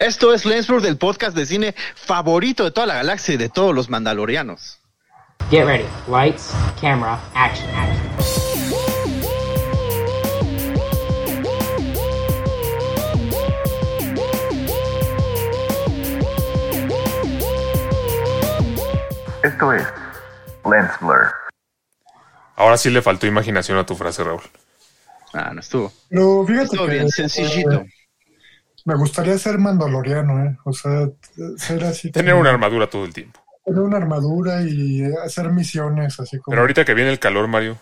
Esto es Lensford del podcast de cine favorito de toda la galaxia y de todos los mandalorianos. Get ready. Lights, camera, action, action. Esto es Lens Blur. Ahora sí le faltó imaginación a tu frase, Raúl. Ah, no estuvo. Pero fíjate Estuvo que bien sencillito. Me gustaría ser mandaloriano, ¿eh? O sea, ser así. Tener como- una armadura todo el tiempo. Tener una armadura y hacer misiones así como. Pero ahorita que viene el calor, Mario,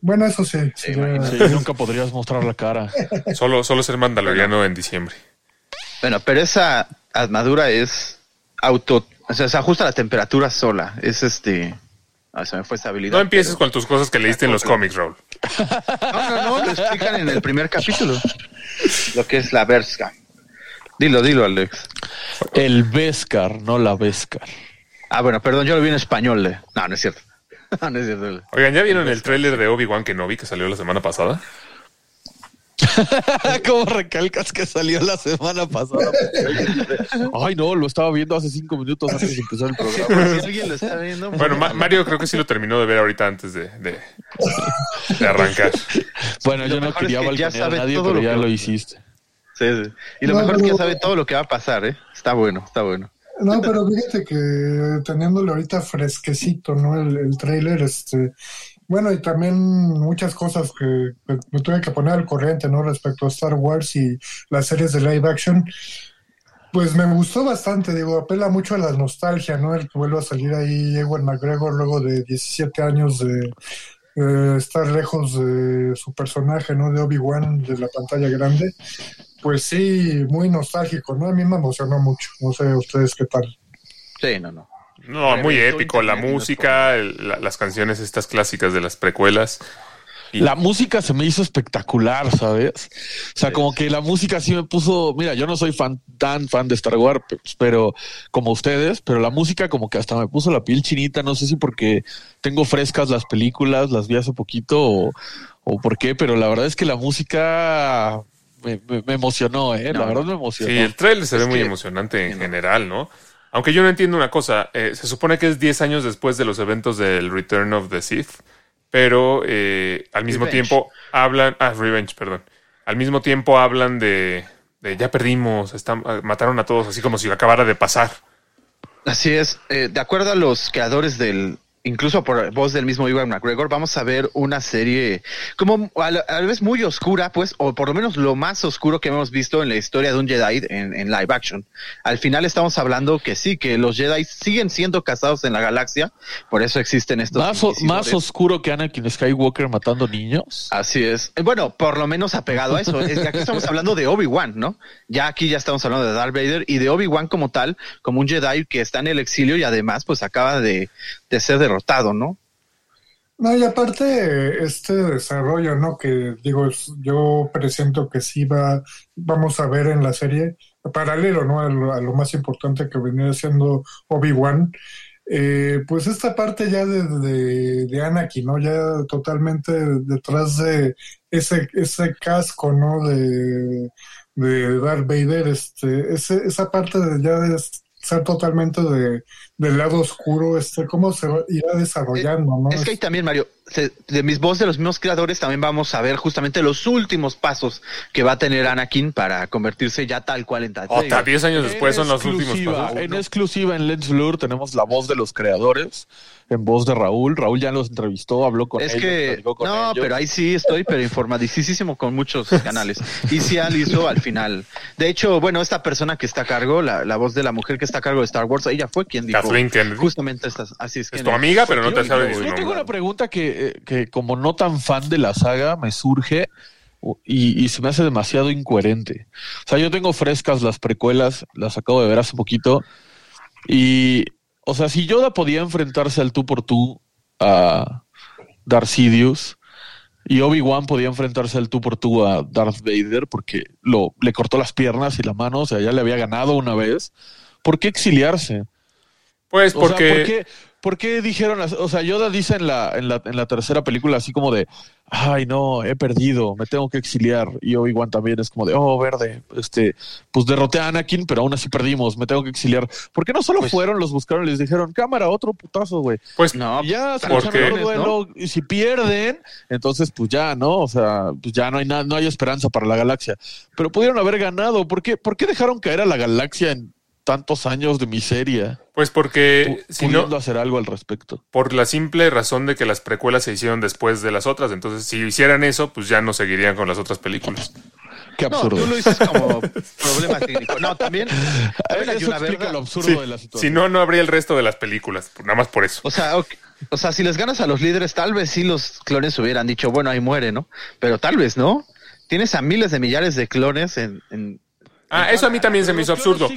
Bueno, eso sí. sería- Sí, nunca podrías mostrar la cara. solo, solo ser mandaloriano en diciembre. Bueno, pero esa armadura es auto, o sea, se ajusta a la temperatura sola. Es este. Ah, se me fue esa habilidad. No empieces pero- con tus cosas que leíste en los cómics, Raúl. No, no, no, lo explican en el primer capítulo. Lo que es la Berska. Dilo, dilo, Alex. El Beskar, no la Beskar. Ah, bueno, perdón, yo lo vi en español. eh. No, no es cierto. No, no es cierto. Oigan, ¿ya vieron el tráiler de Obi-Wan Kenobi que salió la semana pasada? ¿Cómo recalcas que salió la semana pasada? Ay, no, lo estaba viendo hace cinco minutos antes de empezar el programa. Si alguien lo está viendo. Bueno, Ma- Mario creo que sí lo terminó de ver ahorita antes de, de, de arrancar. Bueno, yo no quería es que ya a sabe nadie, todo pero lo ya que- lo hiciste. Sí, sí. Y lo No, mejor es que ya sabe todo lo que va a pasar, ¿eh? Está bueno, está bueno. No, pero fíjate que teniéndole ahorita fresquecito, ¿no? El, el trailer, este. Bueno, y también muchas cosas que, me tuve que poner al corriente, ¿no? Respecto a Star Wars y las series de live action. Pues me gustó bastante, digo, apela mucho a la nostalgia, ¿no? El que vuelva a salir ahí Ewan McGregor luego de 17 años de estar lejos de su personaje, ¿no? De Obi-Wan, de la pantalla grande. Pues sí, muy nostálgico, ¿no? A mí me emocionó mucho. No sé ustedes qué tal. Sí, no, no. No, muy épico. La música, el- la- las canciones estas clásicas de las precuelas. Y- La música se me hizo espectacular, ¿sabes? O sea, Sí, como que la música sí me puso, mira, yo no soy fan tan fan de Star Wars, pe- pero como ustedes, pero la música como que hasta me puso la piel chinita, no sé si porque tengo frescas las películas, las vi hace poquito o, o por qué, pero la verdad es que la música me, me- me emocionó, ¿eh? No. La verdad me emocionó. Sí, el trailer se Es ve muy emocionante en no. general, ¿no? Aunque yo no entiendo una cosa, eh, se supone que es 10 años después de los eventos del Return of the Sith, pero eh, al mismo Revenge. tiempo hablan, ah, Revenge, perdón, al mismo tiempo hablan de, de ya perdimos, están, ah, mataron a todos, así como si acabara de pasar. Así es. Eh, de acuerdo a los creadores del, incluso por voz del mismo Ivan McGregor, vamos a ver una serie como a la, a la vez muy oscura, pues, o por lo menos lo más oscuro que hemos visto en la historia de un Jedi en, en live action. Al final estamos hablando que sí, que los Jedi siguen siendo casados en la galaxia, por eso existen estos. Más, o- más oscuro que Anakin Skywalker matando niños. Así es. Bueno, por lo menos apegado a eso. Es que aquí estamos hablando de Obi-Wan, ¿no? Ya aquí ya estamos hablando de Darth Vader y de Obi-Wan como tal, como un Jedi que está en el exilio y además pues acaba de, de ser derrotado, ¿no? No, y aparte, este desarrollo, ¿no? Que digo, yo presiento que sí va, vamos a ver en la serie, paralelo, ¿no? A lo, a lo más importante que venía siendo Obi-Wan. Eh, pues esta parte ya de, Anakin, ¿no? Ya totalmente detrás de ese, ese casco, ¿no? De, de Darth Vader, este, ese, esa parte de ya de ser totalmente de, del lado oscuro, este, cómo se va, irá desarrollando, ¿no? Es que ahí también, Mario, se- de mis voz de los mismos creadores también vamos a ver justamente los últimos pasos que va a tener Anakin para convertirse ya tal cual en Darth Hasta Vader. 10 años después En son los últimos pasos. En exclusiva en Let's Blur tenemos la voz de los creadores, en voz de Raúl. Raúl ya los entrevistó, habló con Es ellos, que, con no, ellos. pero ahí sí estoy, pero informadísimo con muchos canales. Y sí al hizo al final. De hecho, bueno, esta persona que está a cargo, la, la voz de la mujer que está a cargo de Star Wars, ella fue quien dijo Kathleen Kennedy. justamente estas, así es. Es tu amiga, pero no te Yo- sabe yo, tengo una pregunta que, eh, que como no tan fan de la saga me surge y, y se me hace demasiado incoherente. O sea, yo tengo frescas las precuelas, las acabo de ver hace poquito y, o sea, si Yoda podía enfrentarse al tú por tú a Darth Sidious y Obi-Wan podía enfrentarse al tú por tú a Darth Vader porque lo, le cortó las piernas y la mano, o sea, ya le había ganado una vez, ¿por qué exiliarse? Pues O sea, porque... ¿por qué, ¿por qué dijeron, o sea, Yoda dice en la, en la, en la tercera película así como de, ay no, he perdido, me tengo que exiliar. Y Obi-Wan también es como de, oh, verde, este, pues derroté a Anakin, pero aún así perdimos, me tengo que exiliar. ¿Por qué no solo Pues- fueron, los buscaron y les dijeron, cámara, otro putazo, güey? Pues No, Y ya se porque- otro duelo, y si pierden, entonces pues ya, ¿no? O sea, pues ya no hay nada, no hay esperanza para la galaxia. Pero pudieron haber ganado. ¿Por qué, ¿Por qué dejaron caer a la galaxia en tantos años de miseria? Pues porque si pudiendo no, hacer algo al respecto. por la simple razón de que las precuelas se hicieron después de las otras. Entonces, si hicieran eso, pues ya no seguirían con las otras películas. Qué No, absurdo. tú lo dices como problema técnico. No, también, también hay Eso una explica verdad. lo absurdo Sí, de la situación. si no, no habría el resto de las películas. Nada más por eso. O sea, o sea, si les ganas a los líderes, tal vez sí los clones hubieran dicho, bueno, ahí muere, ¿no? Pero tal vez no. Tienes a miles de millares de clones en, en- Ah, eso a mí también se me hizo absurdo.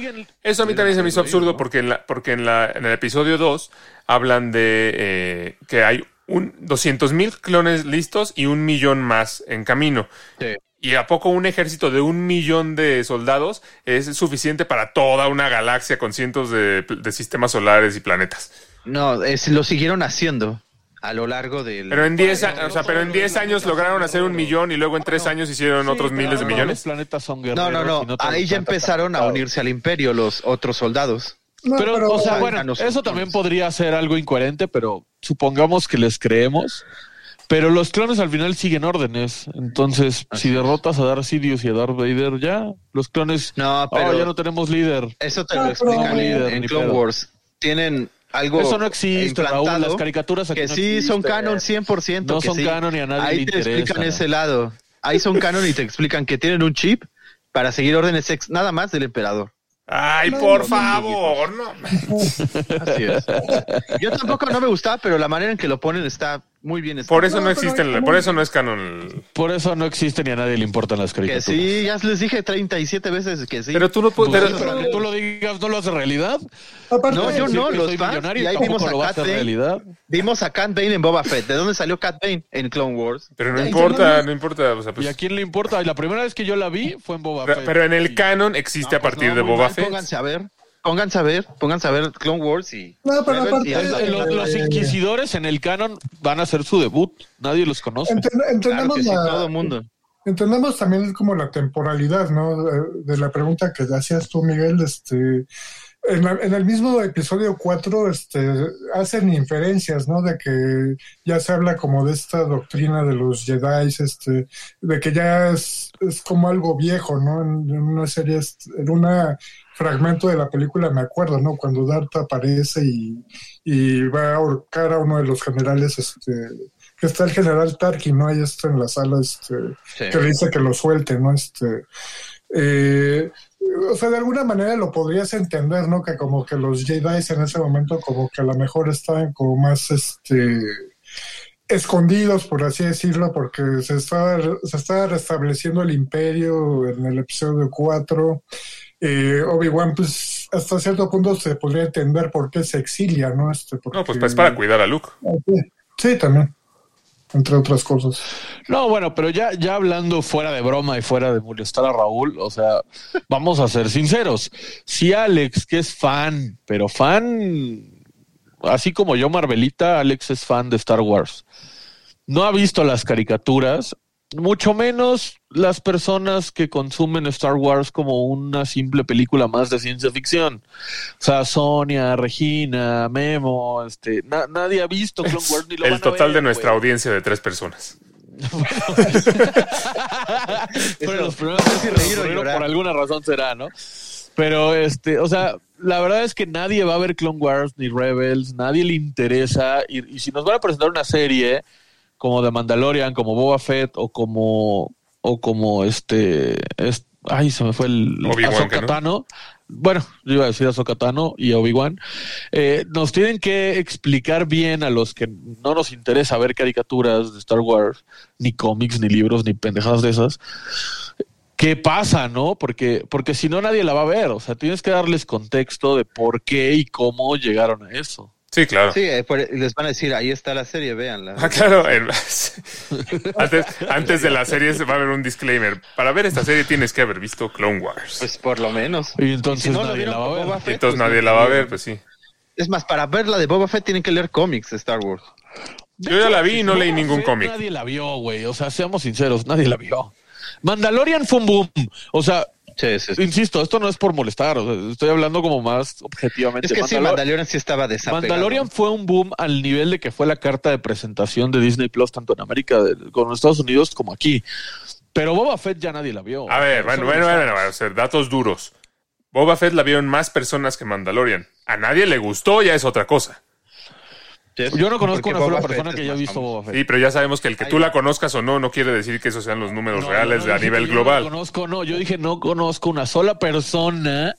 Eso a mí también se me hizo absurdo porque en la, porque en la, en el episodio 2 hablan de eh, que hay un 200 mil clones listos y un millón más en camino. Sí. ¿Y a poco un ejército de un millón de soldados es suficiente para toda una galaxia con cientos de, de sistemas solares y planetas? No, es, lo siguieron haciendo a lo largo del... Pero en 10 a- o sea, pero en 10 años lograron hacer un millón y luego en 3 años hicieron Sí, otros miles de no millones. Los planetas son no, guerreros. no, no. los Ahí ya empezaron a unirse al imperio los otros soldados. No, Pero, o sea, ah, bueno, no eso clones. también podría ser algo incoherente, pero supongamos que les creemos. Pero los clones al final siguen órdenes. Entonces, Así si derrotas a Darth Sidious y a Darth Vader, ya, los clones. No, "Oh, pero ya no tenemos líder. eso te No, lo explican en- Líder, en, Clone pedo. Wars. Tienen algo Eso no existe, Raúl. implantado Las caricaturas aquí que no sí son canon 100%. No que son sí. canon y a nadie Ahí le te interesa. explican ese lado. Ahí son canon y te explican que tienen un chip para seguir órdenes ex nada más del emperador. Ay, No, por no, favor, no. Así es. Yo tampoco no me gustaba, pero la manera en que lo ponen está muy bien. escrito. Por eso No, existen, por eso no es canon. Por eso no existen y a nadie le importan las Que caricaturas. sí, ya les dije 37 veces que sí. Pero tú no puedes. pero que tú lo digas no lo hace realidad. Aparte, No, yo no, que los soy fans, millonario y ahí vimos a Cat realidad. Vimos a Cat Bane en Boba Fett. ¿De dónde salió Cat Bane en Clone Wars? Pero no importa, no importa. o sea, pues- ¿Y a quién le importa? Y la primera vez que yo la vi fue en Boba pero, Fett. pero en el canon existe No, a pues partir no, de Boba mal, Fett. Pónganse a ver, pónganse a ver, pónganse a ver Clone Wars y... No, pero Rebels aparte- y los, los inquisidores en el canon van a hacer su debut. Nadie los conoce. enten- Claro entendemos, sí, la- todo el mundo. entendemos también como la temporalidad, ¿no? De, de la pregunta que hacías tú, Miguel, este... En, la- en el mismo episodio 4 este, hacen inferencias, ¿no? De que ya se habla como de esta doctrina de los Jedi, este, de que ya es, es como algo viejo, ¿no? En, en una serie, en un fragmento de la película me acuerdo, ¿no? Cuando Darth aparece y, y va a ahorcar a uno de los generales, este, que está el general Tarkin, ¿no? Ahí está en la sala, este, Sí. que le dice que lo suelte, ¿no? Este, eh, o sea, de alguna manera lo podrías entender, ¿no? Que como que los Jedi en ese momento como que a lo mejor estaban como más, este, escondidos, por así decirlo, porque se estaba, se estaba restableciendo el imperio en el episodio 4. Eh, Obi-Wan, pues, hasta cierto punto se podría entender por qué se exilia, ¿no? Este, porque, No, pues, pues para cuidar a Luke. Sí, también, entre otras cosas. No, bueno, pero ya, ya hablando fuera de broma y fuera de molestar a Raúl, o sea, vamos a ser sinceros. Si Alex, que es fan, pero fan, así como yo, Marvelita, Alex es fan de Star Wars, no ha visto las caricaturas, mucho menos las personas que consumen Star Wars como una simple película más de ciencia ficción. O sea, Sonia, Regina, Memo, este, na- nadie ha visto Clone Wars ni lo El van a total ver, de nuestra audiencia de tres personas. Pero los primeros si reír o pero llorar. por alguna razón será, ¿no? Pero este, o sea, la verdad es que nadie va a ver Clone Wars ni Rebels, nadie le interesa. Y, y si nos van a presentar una serie como de Mandalorian, como Boba Fett o como o como este, es- ay, se me fue el ¿que no? Bueno, yo iba a decir Ahsoka Tano y Obi-Wan. Eh, nos tienen que explicar bien a los que no nos interesa ver caricaturas de Star Wars, ni cómics, ni libros, ni pendejadas de esas. ¿Qué pasa, no? Porque, porque si no, nadie la va a ver. O sea, tienes que darles contexto de por qué y cómo llegaron a eso. Sí, claro. Sí, eh, por- les van a decir, ahí está la serie, véanla. Ah, claro. el- antes, antes de la serie se va a haber un disclaimer. Para ver esta serie tienes que haber visto Clone Wars. Pues por lo menos. Y entonces si no lo nadie la va a ver. Boba Fett, Entonces pues, nadie la va a ver, pues sí. Es más, para ver la de Boba Fett tienen que leer cómics de Star Wars. Yo ya la vi y no leí Boba ningún Fett cómic. Nadie la vio, güey. O sea, seamos sinceros, nadie la vio. Mandalorian fue un boom. O sea, Sí, sí, sí. insisto, esto no es por molestar. o sea, estoy hablando como más objetivamente. Es que sí, Mandalor- Mandalorian sí estaba desapegado. Mandalorian fue un boom al nivel de que fue la carta de presentación de Disney Plus tanto en América los Estados Unidos como aquí. Pero Boba Fett ya nadie la vio. A ver, bueno, bueno, bueno, bueno, o sea, datos duros. Boba Fett la vieron más personas que Mandalorian. A nadie le gustó, ya es otra cosa. Yo no conozco Porque una sola persona Fett que haya visto famoso. Boba Fett. Sí, pero ya sabemos que el que tú la conozcas o no, no quiere decir que esos sean los números No, reales no, a nivel que yo no global. conozco, no, yo dije no conozco una sola persona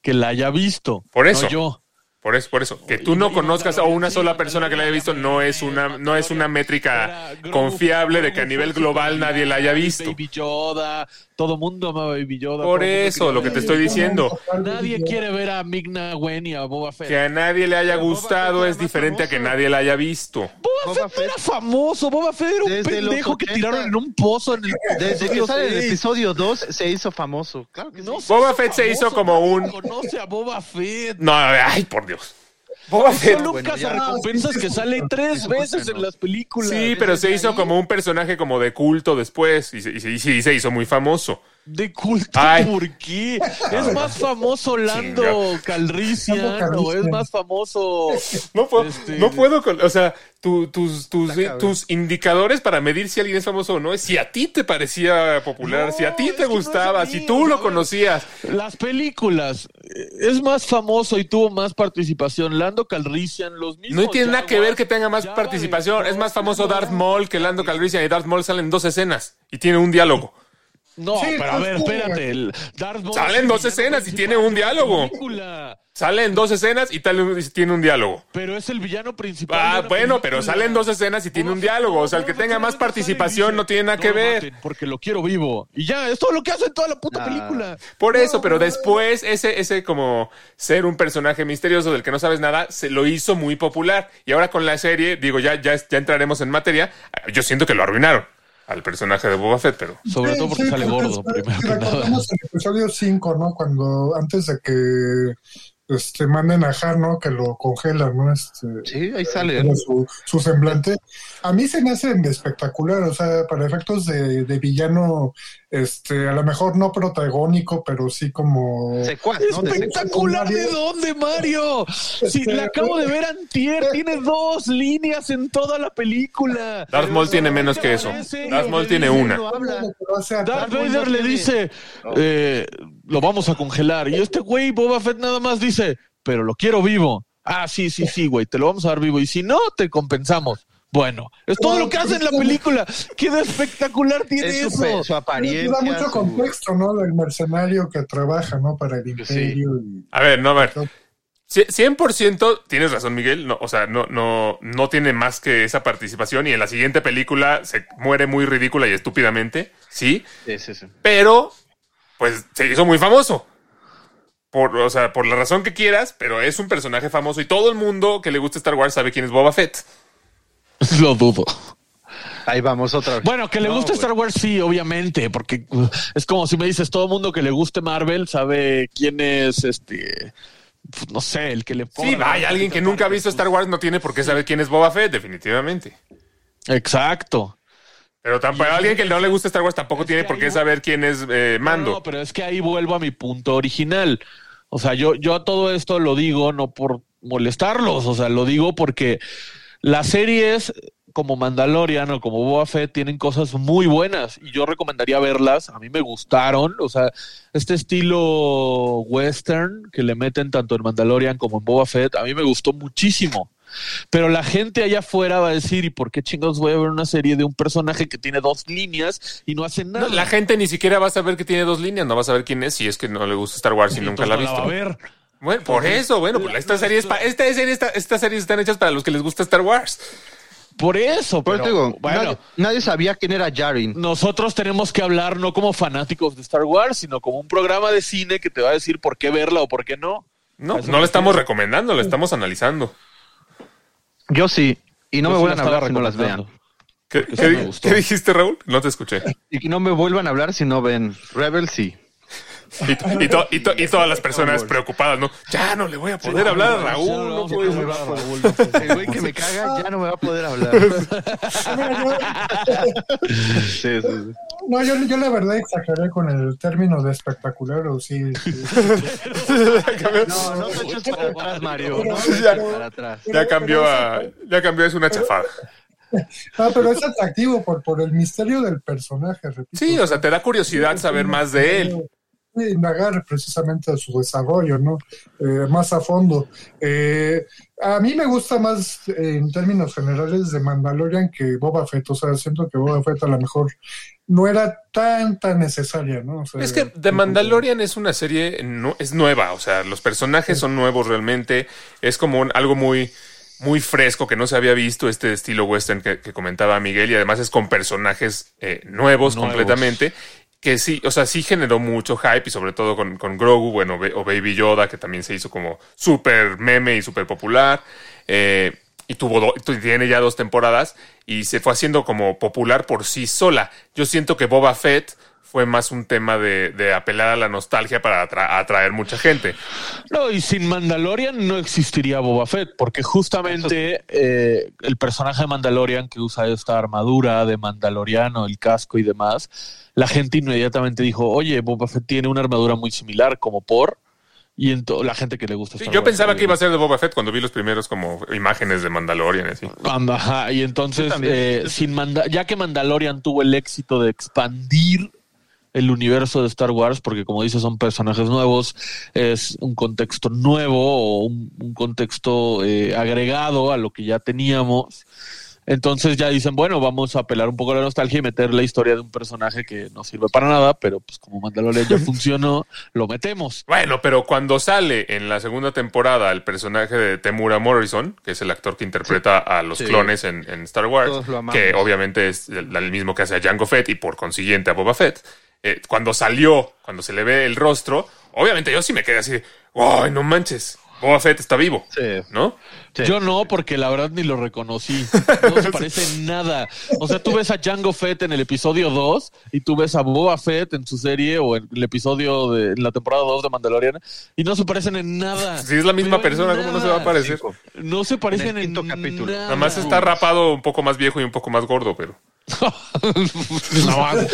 que la haya visto. Por no eso. yo. Por eso, por eso. Que tú no conozcas a una sola persona que la haya visto no es una, no es una métrica confiable de que a nivel global nadie la haya visto. Baby Yoda, todo mundo ama a Baby Yoda. Por eso, lo que te estoy diciendo. Nadie quiere ver a Migna Wen y a Boba Fett. Que a nadie le haya gustado es diferente a que nadie la haya visto. Boba, Boba Fett era famoso. Boba Fett era un Desde pendejo que 80. tiraron en un pozo en el Desde que episodio sale el episodio 2 se hizo famoso. Claro que. No Boba hizo Fett se hizo como un- Conoce a Boba Fett. No, ay, por Dios. Lucas ya. recompensas que sale tres veces en las películas. Sí, pero se hizo como un personaje como de culto después y se, y se- y sí, se hizo muy famoso. De culto, Ay. ¿por qué? Es más famoso Lando Chinga. Calrissian Lando o es más famoso. No puedo, Este- no puedo, con- o sea, tu- tus, tus, cabrón. tus indicadores para medir si alguien es famoso o no es si a ti te parecía popular, No, si a ti te no gustaba, mí, si tú lo conocías. Las películas. eh, Es más famoso y tuvo más participación. Lando Calrissian, los mismos. No tiene nada que ver que tenga más participación. Es más famoso Darth Maul que Lando Calrissian y Darth Maul salen en dos escenas y tiene un diálogo. No, Sí, pero a pues, ver, espérate. el Darth Maul Salen dos escenas y tiene un diálogo. película. Sale en dos escenas y tal y tiene un diálogo. Pero es el villano principal. Ah, bueno, pero salen dos escenas y tiene un diálogo. O sea, el que tenga más participación no tiene nada que ver. porque lo quiero vivo. Y ya, es todo lo que hace en toda la puta película. Por eso, pero después ese, ese como ser un personaje misterioso del que no sabes nada, se lo hizo muy popular. Y ahora con la serie, digo, ya, ya, ya entraremos en materia. Yo siento que lo arruinaron al personaje de Boba Fett, pero Sobre Sí, todo porque sí, sale porque gordo, primero nada. el episodio 5, ¿no? Cuando antes de que este, manden a Han, ¿no? Que lo congelan, ¿no? Este, Sí, ahí sale. era su, su semblante. A mí se me hace espectacular, o sea, para efectos de, de villano, este, a lo mejor no protagónico, pero sí como... Secuaz, ¿no? De. ¿Espectacular de dónde, Mario? Si Este, la acabo de ver antier, tiene dos líneas en toda la película. Darth Maul tiene menos que eso. Darth Maul tiene una. Darth Vader le dice, eh, lo vamos a congelar. Y este güey, Boba Fett, nada más dice, pero lo quiero vivo. Ah, sí, sí, sí, güey, te lo vamos a dar vivo. Y si no, te compensamos. Bueno, es todo lo que hace en la película. ¿Qué de espectacular tiene Es su, eso? su apariencia. da mucho su- contexto, ¿no? Del mercenario que trabaja, ¿no? Para el Pues sí. imperio. y- A ver, no, a ver. Cie- 100% tienes razón, Miguel. No, o sea, no, no, no tiene más que esa participación y en la siguiente película se muere muy ridícula y estúpidamente, sí, Sí, sí, sí. pero pues se hizo muy famoso. Por, o sea, por la razón que quieras, pero es un personaje famoso y todo el mundo que le gusta Star Wars sabe quién es Boba Fett. Lo dudo. Ahí vamos otra vez. Bueno, que le No, guste. Star Wars, sí, obviamente, porque uh, es como si me dices, todo mundo que le guste Marvel sabe quién es este. pues, No sé, el que le Sí, ponga- vaya, alguien que nunca ha visto Star Wars no tiene por qué saber quién es Boba Fett, definitivamente. Exacto. Pero tampoco, alguien que no le gusta Star Wars tampoco tiene que por qué saber quién es eh, Mando. No, pero es que ahí vuelvo a mi punto original. O sea, yo, yo todo esto lo digo no por molestarlos, o sea, lo digo porque las series como Mandalorian o como Boba Fett tienen cosas muy buenas y yo recomendaría verlas. A mí me gustaron, o sea, este estilo western que le meten tanto en Mandalorian como en Boba Fett, a mí me gustó muchísimo. Pero la gente allá afuera va a decir, ¿y por qué chingados voy a ver una serie de un personaje que tiene dos líneas y no hace nada? No, la gente ni siquiera va a saber que tiene dos líneas, no va a saber quién es si es que no le gusta Star Wars y nunca la ha no visto. va a ver. Bueno, por eso, bueno, pues esta serie es pa- esta serie está- estas series están hechas para los que les gusta Star Wars. Por eso, Por pero digo, bueno, nadie, nadie sabía quién era Jarin. nosotros tenemos que hablar no como fanáticos de Star Wars, sino como un programa de cine que te va a decir por qué verla o por qué no. No, eso no le estamos recomendando, lo estamos analizando. Yo sí. Y no Yo me vuelvan a hablar si no las vean. ¿Qué, qué dijiste, Raúl? No te escuché. Y que no me vuelvan a hablar si no ven Rebel, sí. Y, y, to- y to- y todas las personas preocupadas, ¿no? Ya no le voy a poder hablar a Raúl. Ya no ser. hablar a Raúl. El güey que me caga ya no me va a poder hablar. Sí, sí, sí. No, yo, yo la verdad exageré con el término de espectacular, o sí. sí, sí. No, no te eches para atrás, Mario. No te Ya. para atrás. Ya cambió a. Ya cambió, es una chafada. Ah, pero es atractivo por, por el misterio del personaje, repito. Sí, o sea, te da curiosidad saber más de él. Indagar precisamente de su desarrollo, ¿no? Eh, más a fondo. Eh, a mí me gusta más, eh, en términos generales, de Mandalorian que Boba Fett. O sea, siento que Boba Fett a lo mejor no era tan, tan necesaria, ¿no? O sea, Es que The Mandalorian es una serie, no, es nueva, o sea, los personajes son nuevos realmente, es como un- algo muy, muy fresco que no se había visto, este estilo western que, que comentaba Miguel, y además es con personajes eh, nuevos, Nuevos. completamente, que sí, o sea, sí generó mucho hype y sobre todo con, con Grogu, bueno, o Baby Yoda, que también se hizo como súper meme y súper popular. eh, y tuvo tiene ya dos temporadas y se fue haciendo como popular por sí sola. Yo siento que Boba Fett fue más un tema de, de apelar a la nostalgia para atra- atraer mucha gente. No, y sin Mandalorian no existiría Boba Fett, porque justamente eh, el personaje de Mandalorian que usa esta armadura de Mandaloriano, el casco y demás, la gente inmediatamente dijo, oye, Boba Fett tiene una armadura muy similar, como por... Y ento- la gente que le gusta. Sí, Star yo Wars, pensaba que iba a ser de Boba Fett cuando vi los primeros como imágenes de Mandalorian. y Así. Anda, ajá, y entonces, eh, sin Manda- ya que Mandalorian tuvo el éxito de expandir el universo de Star Wars, porque como dices, son personajes nuevos, es un contexto nuevo o un, un contexto eh, agregado a lo que ya teníamos. Entonces ya dicen, bueno, vamos a apelar un poco a la nostalgia y meter la historia de un personaje que no sirve para nada, pero pues como Mandalorian ya funcionó, lo metemos. Bueno, pero cuando sale en la segunda temporada el personaje de Temura Morrison, que es el actor que interpreta a los Sí. clones en, en Star Wars, que obviamente es el, el mismo que hace a Jango Fett y por consiguiente a Boba Fett, eh, cuando salió, cuando se le ve el rostro, obviamente yo sí me quedé así, ¡ay, no manches! Boba Fett está vivo, Sí. ¿no? Sí. Yo no, porque la verdad ni lo reconocí. No se parece en nada. O sea, tú ves a Django Fett en el episodio 2 y tú ves a Boba Fett en su serie o en el episodio de en la temporada 2 de Mandalorian y no se parecen en nada. Si es la misma Pero persona, ¿cómo no se va a parecer? No se parecen En en, capítulo. nada. Nada más está rapado un poco más viejo y un poco más gordo, pero... nada, más,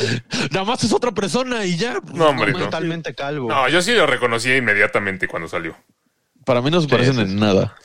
nada más es otra persona y ya. No, hombre, manches. no. Totalmente calvo. No, yo sí lo reconocí inmediatamente cuando salió. Para mí no se parecen sí, en nada.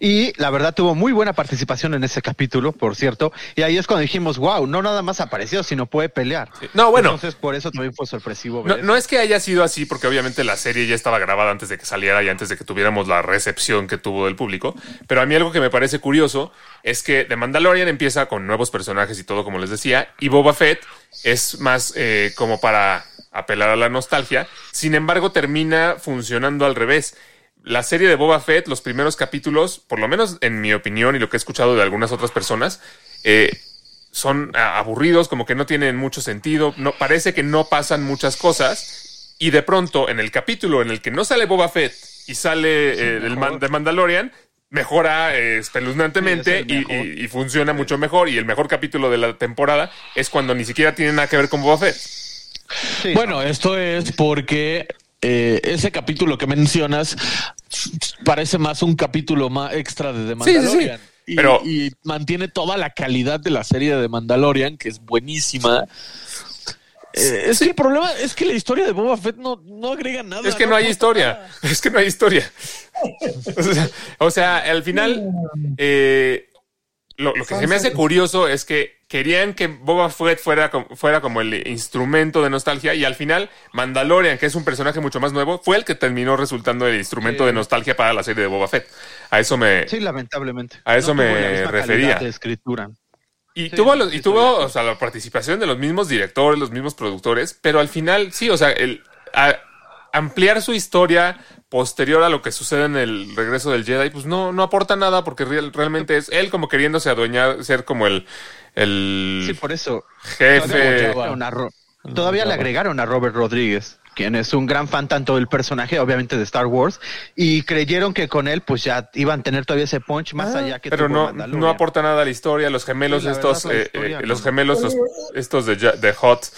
Y la verdad tuvo muy buena participación en ese capítulo, por cierto. Y ahí es cuando dijimos, wow, no nada más apareció, sino puede pelear. No, bueno. Entonces por eso también fue sorpresivo no es que haya sido así, porque obviamente la serie ya estaba grabada antes de que saliera y antes de que tuviéramos la recepción que tuvo del público. Pero a mí algo que me parece curioso es que The Mandalorian empieza con nuevos personajes y todo, como les decía, y Boba Fett es más eh, como para apelar a la nostalgia. Sin embargo, termina funcionando al revés. La serie de Boba Fett, los primeros capítulos, por lo menos en mi opinión y lo que he escuchado de algunas otras personas, eh, son aburridos, como que no tienen mucho sentido, no, parece que no pasan muchas cosas, y de pronto en el capítulo en el que no sale Boba Fett y sale eh, el man- de Mandalorian, mejora eh, espeluznantemente Sí, es el y, mejor. y- y funciona mucho mejor, y el mejor capítulo de la temporada es cuando ni siquiera tiene nada que ver con Boba Fett. Sí. Bueno, esto es porque eh, ese capítulo que mencionas parece más un capítulo más extra de The Sí, sí, sí. Mandalorian. Y, Pero- y mantiene toda la calidad de la serie de The Mandalorian, que es buenísima. Eh, es que el problema es que la historia de Boba Fett no, no agrega nada. Es que no hay historia. nada. Es que no hay historia. O sea, o sea, al final, eh, lo, lo que se me hace curioso es que querían que Boba Fett fuera, fuera como el instrumento de nostalgia y al final Mandalorian, que es un personaje mucho más nuevo, fue el que terminó resultando el instrumento de nostalgia para la serie de Boba Fett. A eso me... Sí, lamentablemente. A eso No me refería. calidad De escritura. Y Sí, tuvo, los- y tuvo o sea, la participación de los mismos directores, los mismos productores, pero al final sí, o sea, el a- ampliar su historia posterior a lo que sucede en el regreso del Jedi, pues no, no aporta nada porque real- realmente es él como queriéndose adueñar, ser como el, el Sí, por eso. jefe. Todavía, le Java. agregaron a Ro- todavía le agregaron a Robert Rodríguez, quien es un gran fan tanto del personaje, obviamente de Star Wars, y creyeron que con él pues ya iban a tener todavía ese punch más allá que Ah, Pero no, no aporta nada a la historia. Los gemelos Sí, estos, eh, historia, eh, no. los gemelos los- estos de, de Hot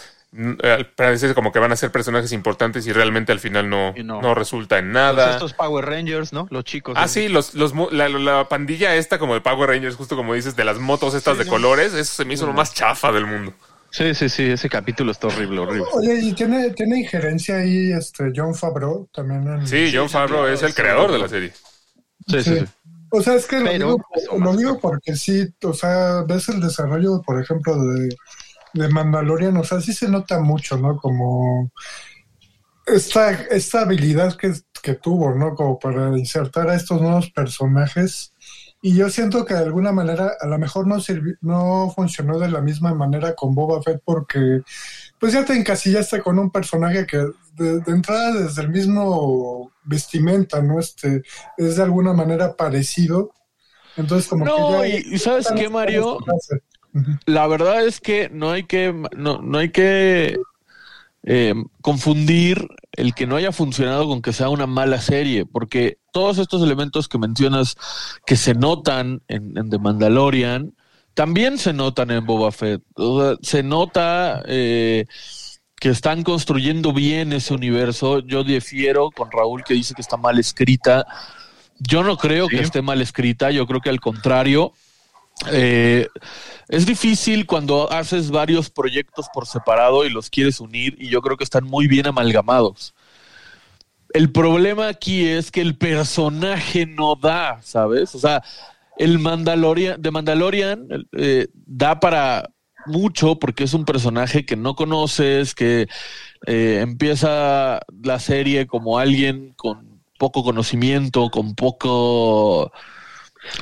parece como que van a ser personajes importantes y realmente al final no, no. no. resulta en Pues nada. estos Power Rangers, ¿no? Los chicos. Ah, sí, los, los, la, la pandilla esta como de Power Rangers, justo como dices, de las motos estas de colores, eso se me hizo lo más chafa del mundo. Sí, sí, sí, ese capítulo está horrible, horrible. Oye, y tiene, tiene injerencia ahí este John Favreau también en... Sí, John Favreau es el creador de la serie. Sí, sí, sí. O sea, es que lo, digo, pues, lo digo porque sí, o sea, ves el desarrollo, por ejemplo, de, de Mandalorian, o sea, sí se nota mucho, ¿no? Como esta, esta habilidad que, que tuvo, ¿no? Como para insertar a estos nuevos personajes. Y yo siento que de alguna manera a lo mejor no, sirvi- no funcionó de la misma manera con Boba Fett porque pues ya te encasillaste con un personaje que de, de entrada desde el mismo vestimenta, ¿no? Este, es de alguna manera parecido. Entonces como No, que ya- y- ¿sabes qué, Mario? La verdad es que no hay que, no, no hay que eh, confundir el que no haya funcionado con que sea una mala serie, porque todos estos elementos que mencionas que se notan en, en The Mandalorian, también se notan en Boba Fett. O sea, se nota eh, que están construyendo bien ese universo. Yo difiero con Raúl que dice que está mal escrita. Yo no creo Sí. que esté mal escrita, yo creo que al contrario. Eh, es difícil cuando haces varios proyectos por separado y los quieres unir y yo creo que están muy bien amalgamados. El problema aquí es que el personaje no da, ¿sabes? O sea, el Mandalorian, de Mandalorian eh, da para mucho porque es un personaje que no conoces, que eh, empieza la serie como alguien con poco conocimiento, con poco...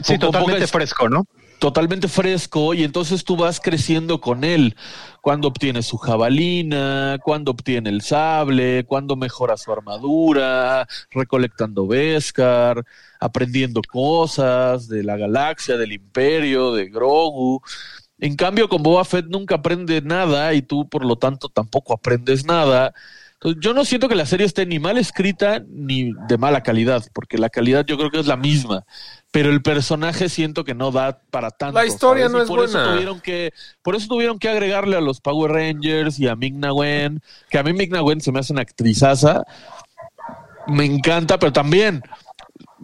Sí, totalmente poca fresco, ¿no? Totalmente fresco y entonces tú vas creciendo con él. Cuando obtiene su jabalina, cuando obtiene el sable, cuando mejora su armadura, recolectando Beskar, aprendiendo cosas de la galaxia, del imperio, de Grogu. En cambio, con Boba Fett nunca aprende nada y tú, por lo tanto, tampoco aprendes nada. Entonces, yo no siento que la serie esté ni mal escrita ni de mala calidad, porque la calidad yo creo que es la misma, pero el personaje siento que no da para tanto. La historia ¿sabes? no Y es por Eso buena. tuvieron que, por eso tuvieron que agregarle a los Power Rangers y a Ming-Na Wen, que a mí Ming-Na Wen se me hace una actrizaza, me encanta, pero también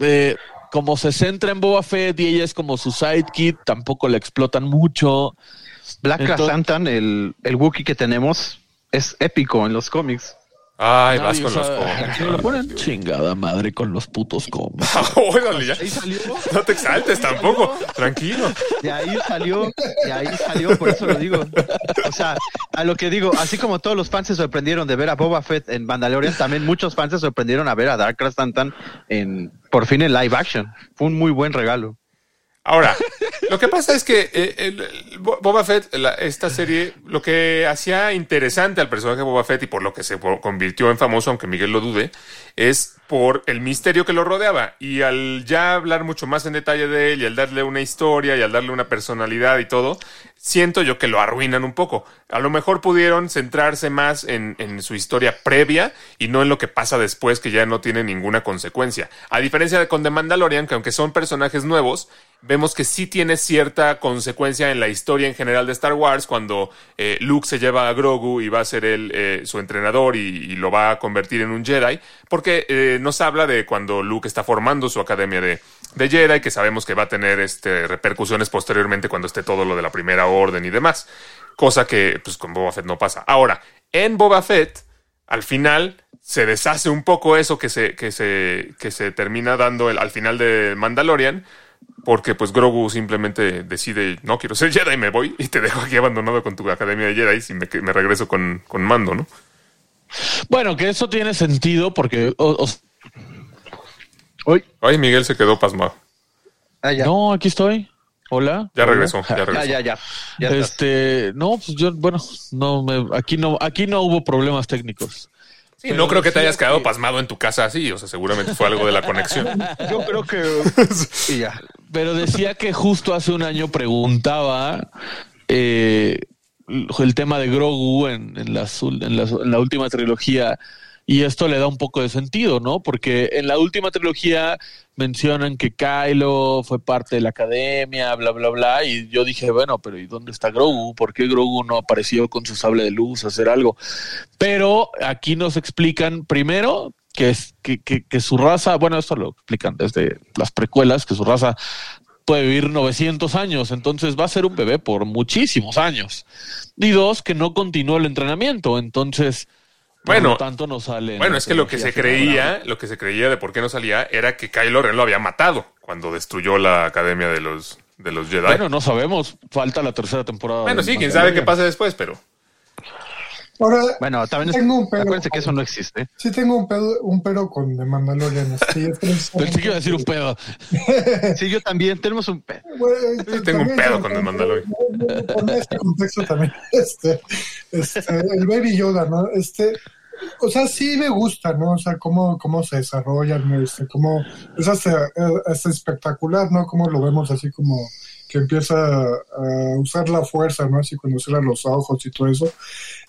eh, como se centra en Boba Fett y ella es como su sidekick, tampoco la explotan mucho. Black Entonces- Krrsantan, el, el Wookiee que tenemos, es épico en los cómics. Ay, vas con los sabe- cómics. ¿Aquí no lo ponen? Chingada madre con los putos. Órale, ya. Ahí salió. No te exaltes tampoco. Tranquilo. De ahí salió, de ahí salió, por eso lo digo. O sea, a lo que digo, así como todos los fans se sorprendieron de ver a Boba Fett en Mandalorian, también muchos fans se sorprendieron a ver a Dark Krrsantan en por fin en live action. Fue un muy buen regalo. Ahora, lo que pasa es que eh, Boba Fett, la- esta serie, lo que hacía interesante al personaje de Boba Fett y por lo que se convirtió en famoso, aunque Miguel lo dude, es por el misterio que lo rodeaba. Y al ya hablar mucho más en detalle de él y al darle una historia y al darle una personalidad y todo, siento yo que lo arruinan un poco. A lo mejor pudieron centrarse más en, en su historia previa y no en lo que pasa después, que ya no tiene ninguna consecuencia. A diferencia de con The Mandalorian, que aunque son personajes nuevos, vemos que sí tiene cierta consecuencia en la historia en general de Star Wars cuando eh, Luke se lleva a Grogu y va a ser él eh, su entrenador y, lo va a convertir en un Jedi, porque eh, nos habla de cuando Luke está formando su academia de, de Jedi, que sabemos que va a tener este, repercusiones posteriormente cuando esté todo lo de la primera orden y demás, cosa que pues con Boba Fett no pasa. Ahora, en Boba Fett, al final se deshace un poco eso que se, que se, que se termina dando el- al final de Mandalorian, porque pues Grogu simplemente decide, no quiero ser Jedi, me voy y te dejo aquí abandonado con tu academia de Jedi y me, que- me regreso con, con mando, ¿no? Bueno, que eso tiene sentido porque Hoy, Ay, Miguel se quedó pasmado. ah, ya. no, aquí estoy. Hola. Ya Hola. regresó, ya ya, regresó. ya, ya. ya estás. Este, no, pues yo, bueno, no me, aquí no, aquí no hubo problemas técnicos. Sí, no creo que te hayas quedado pasmado en tu casa así, o sea, seguramente fue algo de la conexión. Yo creo que y ya. Pero decía que justo hace un año preguntaba eh, el tema de Grogu en, en la, en la- en la última trilogía Y esto le da un poco de sentido, ¿no? Porque en la última trilogía mencionan que Kylo fue parte de la academia, bla, bla, bla. Y yo dije, bueno, pero ¿y dónde está Grogu? ¿Por qué Grogu no apareció con su sable de luz a hacer algo? Pero aquí nos explican primero que, es, que, que, que su raza, bueno, esto lo explican desde las precuelas, que su raza puede vivir 900 años, entonces va a ser un bebé por muchísimos años. Y dos, que no continúa el entrenamiento, entonces Bueno, lo tanto no sale. en Bueno, es que lo que se creía, lo que se creía de por qué no salía era que Kylo Ren lo había matado cuando destruyó la academia de los de los Jedi. Bueno, no sabemos, falta la tercera temporada. Bueno, sí, quién sabe qué pasa después, pero Ahora, Bueno, también es, Tengo un pedo acuérdense que eso no existe. sí tengo un pedo, un pero con The Mandalorian. Sí, es Pensé que iba a decir un pedo. Sí, yo también tenemos un pe- Güey, Sí, tengo un pedo con The Mandalorian. Con este contexto también, este, este, el Baby Yoda, ¿no? Este, o sea, sí me gusta, ¿no? O sea, cómo, cómo se desarrollan, este, cómo, es hasta, hasta espectacular, ¿no? Cómo lo vemos así como que empieza a usar la fuerza, ¿no? Así cuando cierra los ojos y todo eso.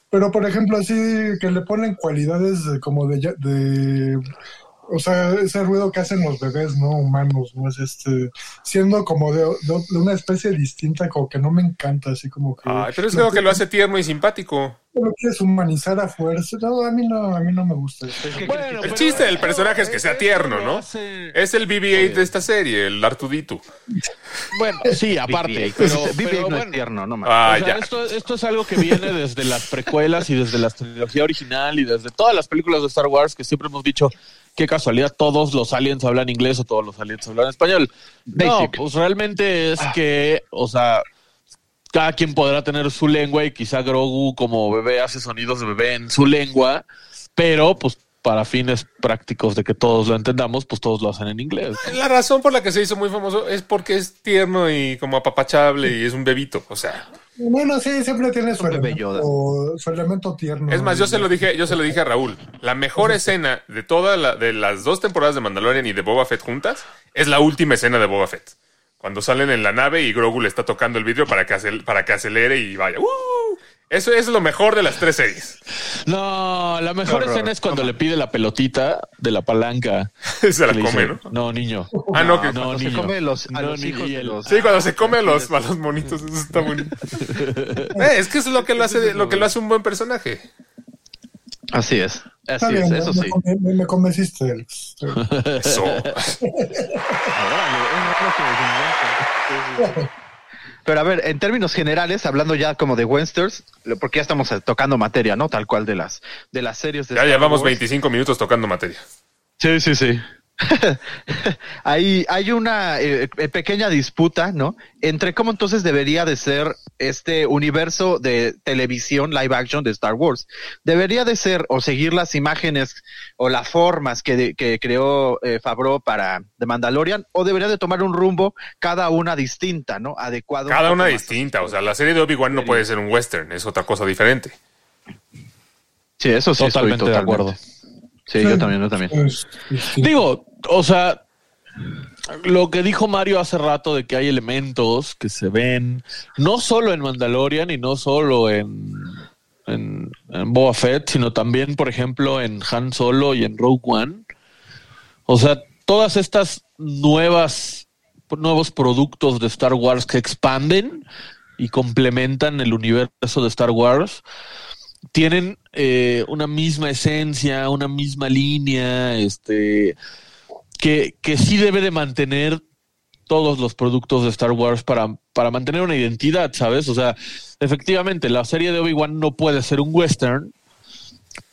Pero, por ejemplo, así que le ponen cualidades de- como de, de o sea, ese ruido que hacen los bebés, ¿no? Humanos, ¿no? Es este, siendo como de, de- de una especie distinta, como que no me encanta, así como que... Ay, pero es creo que lo hace tierno y simpático. Lo quieres humanizar a fuerza. No, a mí no, a mí no me gusta. Bueno, El chiste del personaje es que sea tierno, Lo ¿no? hace- Es el BB-8 de esta serie, el Artuditu. Bueno, sí, aparte. Pero, BB-8 pero no es tierno, no más. Ah, o sea, ya. esto, esto es algo que viene desde las precuelas y desde la trilogía original y desde todas las películas de Star Wars que siempre hemos dicho qué casualidad todos los aliens hablan inglés o todos los aliens hablan español. No, Basic. pues realmente es que, o sea, cada quien podrá tener su lengua y quizá Grogu como bebé hace sonidos de bebé en su lengua, pero pues para fines prácticos de que todos lo entendamos, pues todos lo hacen en inglés. La razón por la que se hizo muy famoso es porque es tierno y como apapachable y es un bebito. O sea, Bueno, sí, siempre tiene su elemento, su elemento tierno. es más, yo se lo dije, yo se lo dije a Raúl. La mejor escena de todas la, de las dos temporadas de Mandalorian y de Boba Fett juntas es la última escena de Boba Fett. Cuando salen en la nave y Grogu le está tocando el vidrio para que, acel- para que acelere y vaya. ¡Uh! Eso es lo mejor de las tres series. No, la mejor horror. escena es cuando le pide la pelotita de la palanca. Se la come, dice, ¿no? No, niño. Ah, no, que- no, se niño. come los, a No, los ni- hijos de los... Sí, cuando se come a los, a los monitos, eso está bonito. Eh, es que eso es lo que lo hace, lo que lo hace un buen personaje. Así es. Así bien, es, eso me, sí. me- me- me convenciste, Alex. Eso. Pero a ver, en términos generales, hablando ya como de westerns, lo- porque ya estamos eh, tocando materia, ¿no? Tal cual de las de las series de Ya Star llevamos Wars. 25 minutos tocando materia. Sí, sí, sí. hay, hay una eh, pequeña disputa, ¿no? Entre cómo entonces debería de ser este universo de televisión live action de Star Wars. Debería de ser o seguir las imágenes o las formas que, de- que creó eh, Favreau para The Mandalorian o debería de tomar un rumbo cada una distinta, ¿no? Adecuado. Cada una distinta. O sea, la serie de Obi-Wan no puede ser un western, es otra cosa diferente. Sí, eso sí estoy Totalmente de acuerdo. Sí, yo también, yo también. Es- es- Digo, o sea, lo que dijo Mario hace rato de que hay elementos que se ven no solo en Mandalorian y no solo en, en, en Boba Fett, sino también, por ejemplo, en Han Solo y en Rogue One. O sea, todas estas nuevas nuevos productos de Star Wars que expanden y complementan el universo de Star Wars tienen eh, una misma esencia, una misma línea, este, que, que sí debe de mantener todos los productos de Star Wars para, para mantener una identidad, ¿sabes? O sea, efectivamente, la serie de Obi-Wan no puede ser un western,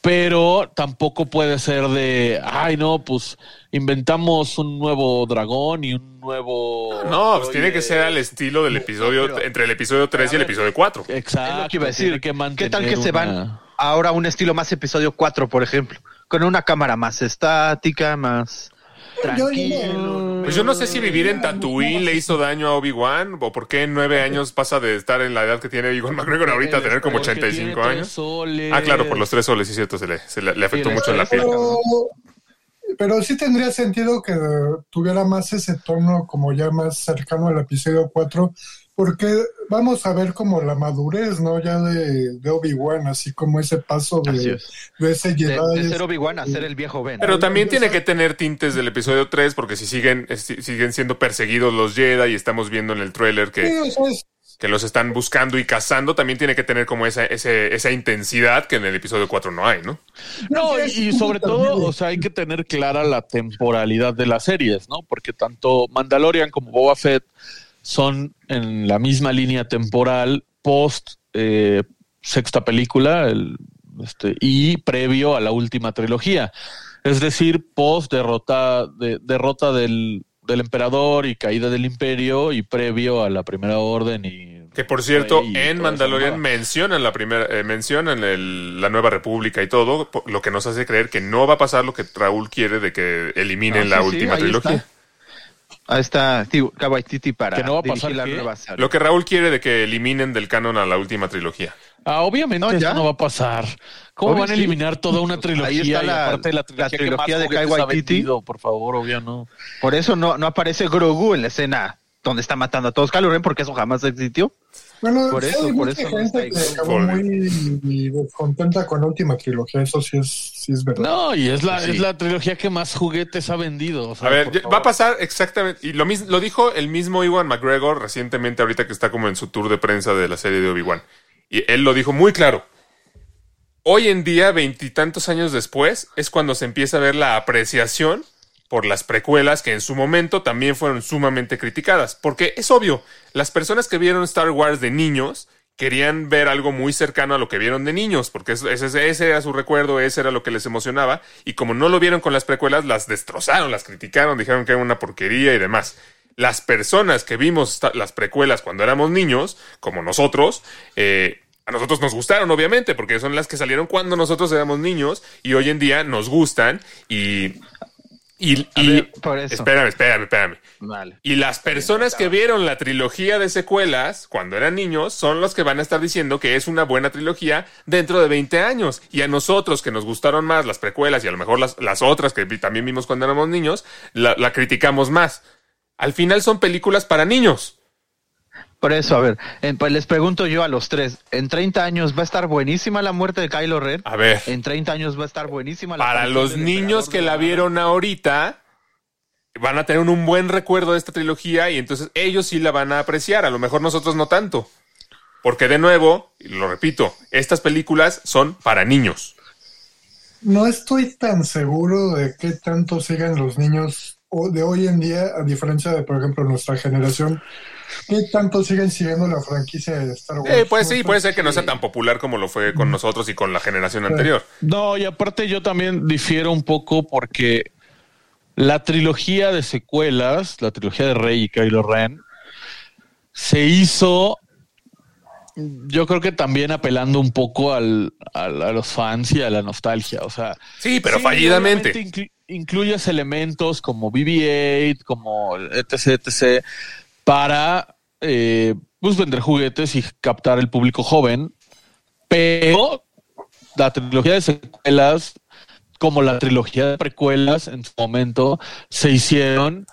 pero tampoco puede ser de, ay, no, pues inventamos un nuevo dragón y un nuevo... No, pues tiene que ser al estilo del episodio, entre el episodio 3 y el episodio 4. Exacto. Es lo que iba a decir. que ¿Qué tal que se van ahora a un estilo más episodio 4, por ejemplo? Con una cámara más estática, más tranquilo. Pues yo no sé si vivir en Tatooine le hizo daño a Obi-Wan o por qué en nueve años pasa de estar en la edad que tiene Ewan McGregor ahorita a tener como Porque 85 tiene tres años. soles. Ah, claro, por los tres soles, sí, cierto, se le, se le, le afectó Sí, mucho en la piel. Pero, pero sí tendría sentido que tuviera más ese tono como ya más cercano al episodio 4, porque vamos a ver como la madurez, ¿no? Ya de, de Obi-Wan, así como ese paso de, es. de ese Jedi. de ser Obi-Wan a ser el viejo Ben. Pero también tiene que tener tintes del episodio 3 porque si siguen, eh, si- siguen siendo perseguidos los Jedi y estamos viendo en el tráiler Sí, que, o sea, es- que los están buscando y cazando, también tiene que tener como esa, ese- esa intensidad que en el episodio 4 no hay, ¿no? No, y, y sobre todo, o sea, hay que tener clara la temporalidad de las series, ¿no? Porque tanto Mandalorian como Boba Fett son en la misma línea temporal post eh, sexta película el, este, y previo a la última trilogía. Es decir, post derrota, de, derrota del, del emperador y caída del imperio y previo a la primera orden y Que por cierto, y en Mandalorian mencionan la primera, eh, mencionan el- la nueva república y todo, lo que nos hace creer que no va a pasar lo que Raúl quiere de que eliminen No, la sí, última trilogía. está. Ahí está Tiu- Kawaititi para Que no va a pasar la nueva saga. Lo que Raúl quiere de que eliminen del canon a la última trilogía. Ah, obviamente No, eso ya. no va a pasar. ¿Cómo Obvio van a sí. eliminar toda una Ahí trilogía está y la- aparte de la trilogía, la que trilogía más de Kai Waititi? Por favor, obvio no. Por eso no, no aparece Grogu en la escena donde está matando a todos Kylo Ren, porque eso jamás existió. Bueno, Por sí eso- hay por mucha eso gente que acabó muy descontenta con la última trilogía, eso sí es, sí es verdad. No, y es la, Sí. es la trilogía que más juguetes ha vendido. o sea, A ver, ya- va a pasar exactamente, y lo mismo, lo dijo el mismo Iwan McGregor recientemente, ahorita que está como en su tour de prensa de la serie de Obi-Wan. Y él lo dijo muy claro. Hoy en día, veintitantos años después, es cuando se empieza a ver la apreciación por las precuelas que en su momento también fueron sumamente criticadas. Porque es obvio, las personas que vieron Star Wars de niños querían ver algo muy cercano a lo que vieron de niños, porque es- ese, ese era su recuerdo, ese era lo que les emocionaba, y como no lo vieron con las precuelas, las destrozaron, las criticaron, dijeron que era una porquería y demás. Las personas que vimos las precuelas cuando éramos niños, como nosotros, eh, a nosotros nos gustaron, obviamente, porque son las que salieron cuando nosotros éramos niños, y hoy en día nos gustan, y... Y, y- ver, por eso. espérame, espérame, espérame. Vale. Y las personas que vieron la trilogía de secuelas cuando eran niños son los que van a estar diciendo que es una buena trilogía dentro de 20 años. Y a nosotros que nos gustaron más las precuelas y a lo mejor las, las otras que también vimos cuando éramos niños, la, la criticamos más. Al final son películas para niños. Por eso, a ver, en- pues les pregunto yo a los tres, ¿en 30 años va a estar buenísima la muerte de Kylo Ren? A ver, En 30 años va a estar buenísima la para los niños que de la vieron ahorita, van a tener un buen recuerdo de esta trilogía y entonces ellos sí la van a apreciar, a lo mejor nosotros no tanto. Porque de nuevo, y lo repito, estas películas son para niños. No estoy tan seguro de qué tanto sigan los niños de hoy en día, a diferencia de, por ejemplo, nuestra generación. ¿Qué tanto siguen siguiendo la franquicia de Star Wars? Eh, pues sí, puede ser que no sea tan popular como lo fue con nosotros y con la generación anterior. No, y aparte yo también difiero un poco porque la trilogía de secuelas, la trilogía de Rey y Kylo Ren, se hizo, yo creo que también apelando un poco al, al- a los fans y a la nostalgia. O sea, Sí, pero sí, fallidamente. inclu- incluyes elementos como BB-8, como etc, etc, para eh, pues vender juguetes y captar el público joven, pero la trilogía de secuelas, como la trilogía de precuelas en su momento, se hicieron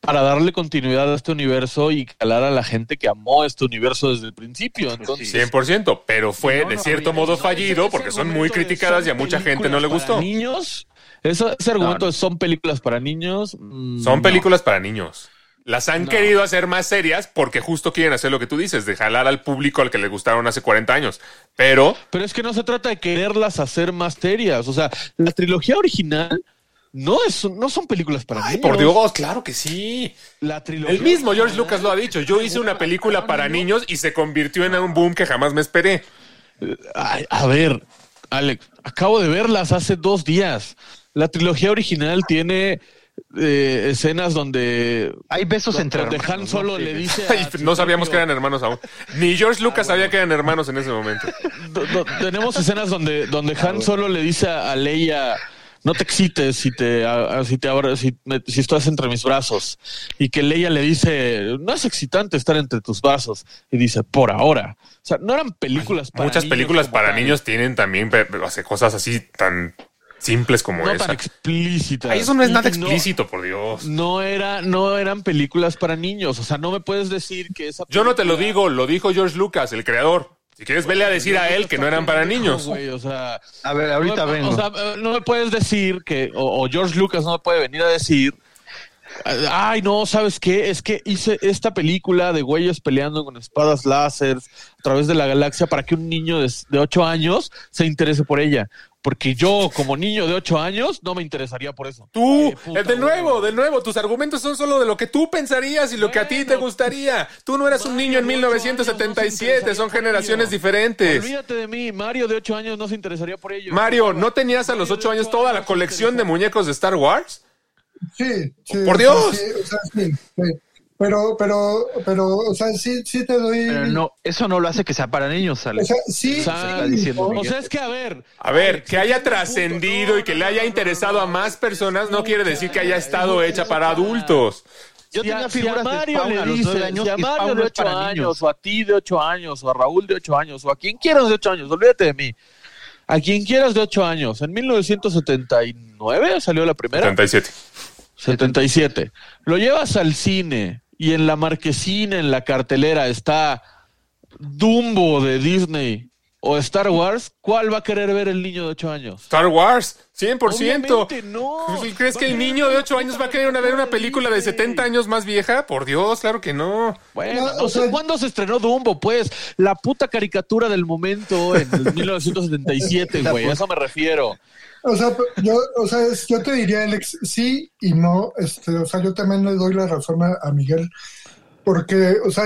para darle continuidad a este universo y calar a la gente que amó este universo desde el principio. Entonces, 100%, pero fue no, de cierto modo no, fallido ese- porque ese son muy criticadas y a mucha gente no le películas gustó. para niños, ese, ese argumento No. de son películas para niños. Son no. películas para niños. Las han No. querido hacer más serias porque justo quieren hacer lo que tú dices, de jalar al público al que le gustaron hace 40 años. Pero Pero es que no se trata de quererlas hacer más serias. O sea, la trilogía original no es no son películas para Ay, niños. por Dios, claro que sí. La trilogía El mismo George Lucas lo ha dicho. Yo hice una película para niños y se convirtió en un boom que jamás me esperé. Ay, a ver, Alex, acabo de verlas hace dos días. La trilogía original tiene eh, escenas donde, Hay besos entre donde hermanos, Han ¿no? solo Sí. le dice. A no sabíamos que eran hermanos aún. Ni George Lucas sabía que eran hermanos en ese momento. Do- do- tenemos escenas donde, donde Han solo le dice a a Leia. No te excites si te, a- a- si te abra- si, me- si estás entre mis brazos. Y que Leia le dice, no es excitante estar entre tus brazos. Y dice, por ahora. O sea, no eran películas para Muchas niños películas para tal. niños tienen también o sea, cosas así tan simples como no esa. tan explícitas. Ay, eso no es nada no- explícito, por Dios. No era, no eran películas para niños. O sea, no me puedes decir que esa Yo no te lo digo, lo dijo George Lucas, el creador. Si quieres, vele a decir a él que no eran para niños. güey, o sea, A ver, ahorita no me- vengo. O sea, no me puedes decir que, o, o George Lucas no me puede venir a decir, ay, no, ¿sabes qué? Es que hice esta película de güeyes peleando con espadas láser a través de la galaxia para que un niño de, de 8 años se interese por ella. Porque yo, como niño de 8 años, no me interesaría por eso. Tú, puta eh, de nuevo, de nuevo, tus argumentos son solo de lo que tú pensarías y lo que a ti te gustaría. Tú no eras un niño en de ocho años no se 1977, interesaría son generaciones ello. diferentes. Olvídate de mí, Mario de 8 años no se interesaría por ello. Mario, ¿no tenías a los 8 años ocho toda la colección de muñecos de Star Wars? Sí, sí. ¡Por Dios! sí, o sea, sí, sí. Pero, pero, pero, o sea, sí, sí te doy. Pero no, eso no lo hace que sea para niños, o Alex. sea, sí. O sea, sí, está diciendo. O sea, es que a ver. A ver, Alex, que haya trascendido No, y que le haya interesado no, a más personas no quiere decir que haya es estado hecha para adultos. Yo Si a- tenía si a figuras de Mario Spawn le a los dice, nueve años si a Mario de no es 8 para años, niños. o a ti de 8 años, o a Raúl de 8 años, o a quien quieras de 8 años, olvídate de mí. A quien quieras de 8 años. En 1979 salió la primera. 77. 77. Lo llevas al cine y en la marquesina, en la cartelera, está Dumbo de Disney o Star Wars. ¿Cuál va a querer ver el niño de 8 años? Star Wars, 100%. Obviamente no. ¿Crees que el niño de ver 8 años va a querer una- ver una película de 70 años más vieja? Por Dios, claro que no. Bueno, No, no o sea- cuándo se estrenó Dumbo, pues. La puta caricatura del momento en el 1977, güey. A eso me refiero. O sea, yo, o sea, es- yo te diría, Alex, sí y no. Este, o sea, yo también le doy la razón a, a Miguel. Porque, o sea,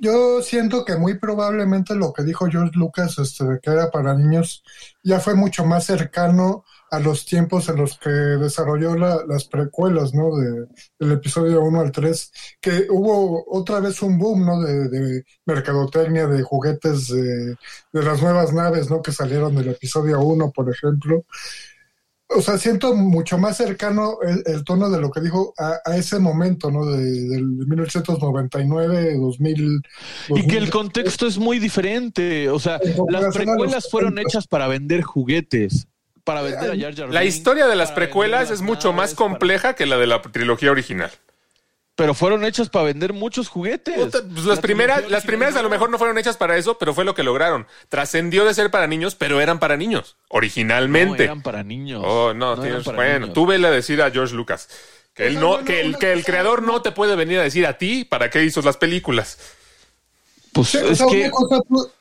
yo siento que muy probablemente lo que dijo George Lucas, este, que era para niños, ya fue mucho más cercano a los tiempos en los que desarrolló la- las precuelas, ¿no? De, del episodio 1 al 3, que hubo otra vez un boom, ¿no? De, de mercadotecnia, de juguetes de, de las nuevas naves, ¿no? Que salieron del episodio 1, por ejemplo. O sea, siento mucho más cercano el, el tono de lo que dijo a, a ese momento, ¿no? De, del 1999, 2000. Y que el 2000. contexto es muy diferente. O sea, las precuelas fueron 70. hechas para vender juguetes. Para vender a Jar Jar La historia de las precuelas es mucho más compleja que la de la trilogía original. Pero fueron hechas para vender muchos juguetes. Puta, pues La las primeras, las primeras a lo mejor no fueron hechas para eso, pero fue lo que lograron. Trascendió de ser para niños, pero eran para niños, no originalmente. eran para niños. Oh, no, tienes, para bueno, niños. tú vele a decir a George Lucas que él no, el, una que el creador no te puede venir a decir a ti para qué hizo las películas. Pues Sí, o es sea, que una cosa pudo,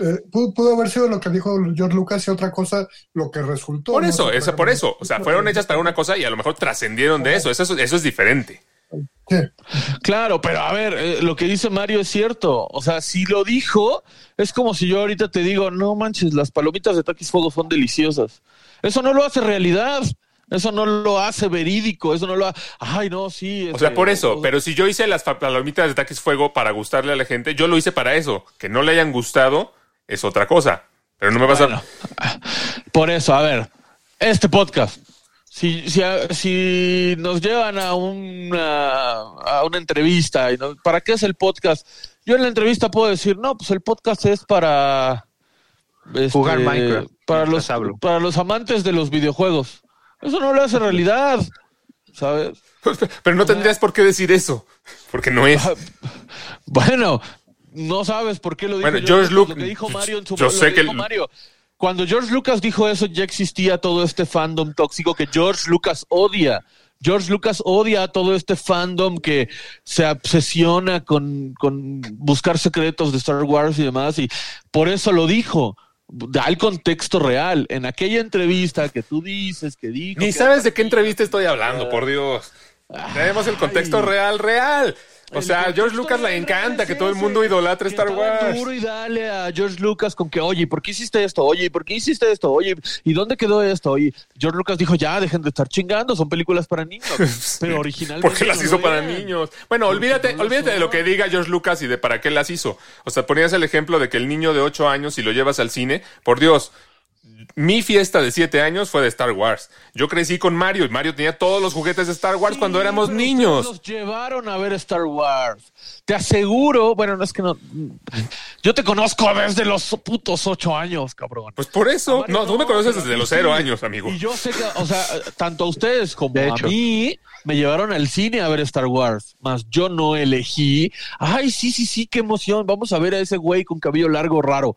eh, pudo- pudo haber sido lo que dijo George Lucas y otra cosa lo que resultó. Por ¿no? eso, eso, por eso. O sea, fueron hechas para una cosa y a lo mejor trascendieron de eso. Eso, es- eso es diferente. Claro, pero a ver, eh, lo que dice Mario es cierto. O sea, si lo dijo, es como si yo ahorita te digo, no manches, las palomitas de Taquis Fuego son deliciosas. Eso no lo hace realidad. Eso no lo hace verídico. Eso no lo hace. Ay, no, sí. O sea, por eso. Pero si yo hice las pa- palomitas de Taquis Fuego para gustarle a la gente, yo lo hice para eso. Que no le hayan gustado es otra cosa. Pero no me vas Bueno, por eso, a ver, este podcast. Si, si, si nos llevan a una, a una entrevista, y nos- ¿para qué es el podcast? Yo en la entrevista puedo decir, no, pues el podcast es para este, Jugar Minecraft, Para los, hablo. para los amantes de los videojuegos. Eso no lo hace realidad, ¿sabes? Pero no tendrías por qué decir eso. Porque no es. Bueno, no sabes por qué lo dijo Bueno, George Lucas, lo que dijo Mario en su yo lo sé que dijo el- Mario. Cuando George Lucas dijo eso, ya existía todo este fandom tóxico que George Lucas odia. George Lucas odia a todo este fandom que se obsesiona con, con buscar secretos de Star Wars y demás, y por eso lo dijo. Da el contexto real. En aquella entrevista que tú dices que dijo. Ni que- sabes de qué entrevista estoy hablando, por Dios. Tenemos el contexto real, real. O sea, a George Lucas le encanta que todo el mundo idolatre Star Wars. Duro y dale a George Lucas con que, oye, ¿por qué hiciste esto? Oye, ¿por qué hiciste esto? Oye, ¿y dónde quedó esto? Oye, George Lucas dijo, ya, dejen de estar chingando, son películas para niños. Pero originalmente. Porque las no hizo para niños. Bueno, olvídate, olvídate de lo que diga George Lucas y de para qué las hizo. O sea, ponías el ejemplo de que el niño de 8 años, si lo llevas al cine, por Dios, mi fiesta de siete años fue de Star Wars. Yo crecí con Mario y Mario tenía todos los juguetes de Star Wars cuando éramos pero niños. Los llevaron a ver Star Wars. Te aseguro, bueno, no es que no. Yo te conozco desde los putos ocho años, cabrón. Pues por eso. Mario, No, tú me conoces desde los cero sí. años, amigo. Y yo sé que, o sea, tanto a ustedes como De a hecho. mí me llevaron al cine a ver Star Wars, más yo no elegí. Ay, sí, sí, sí, qué emoción. Vamos a ver a ese güey con cabello largo raro.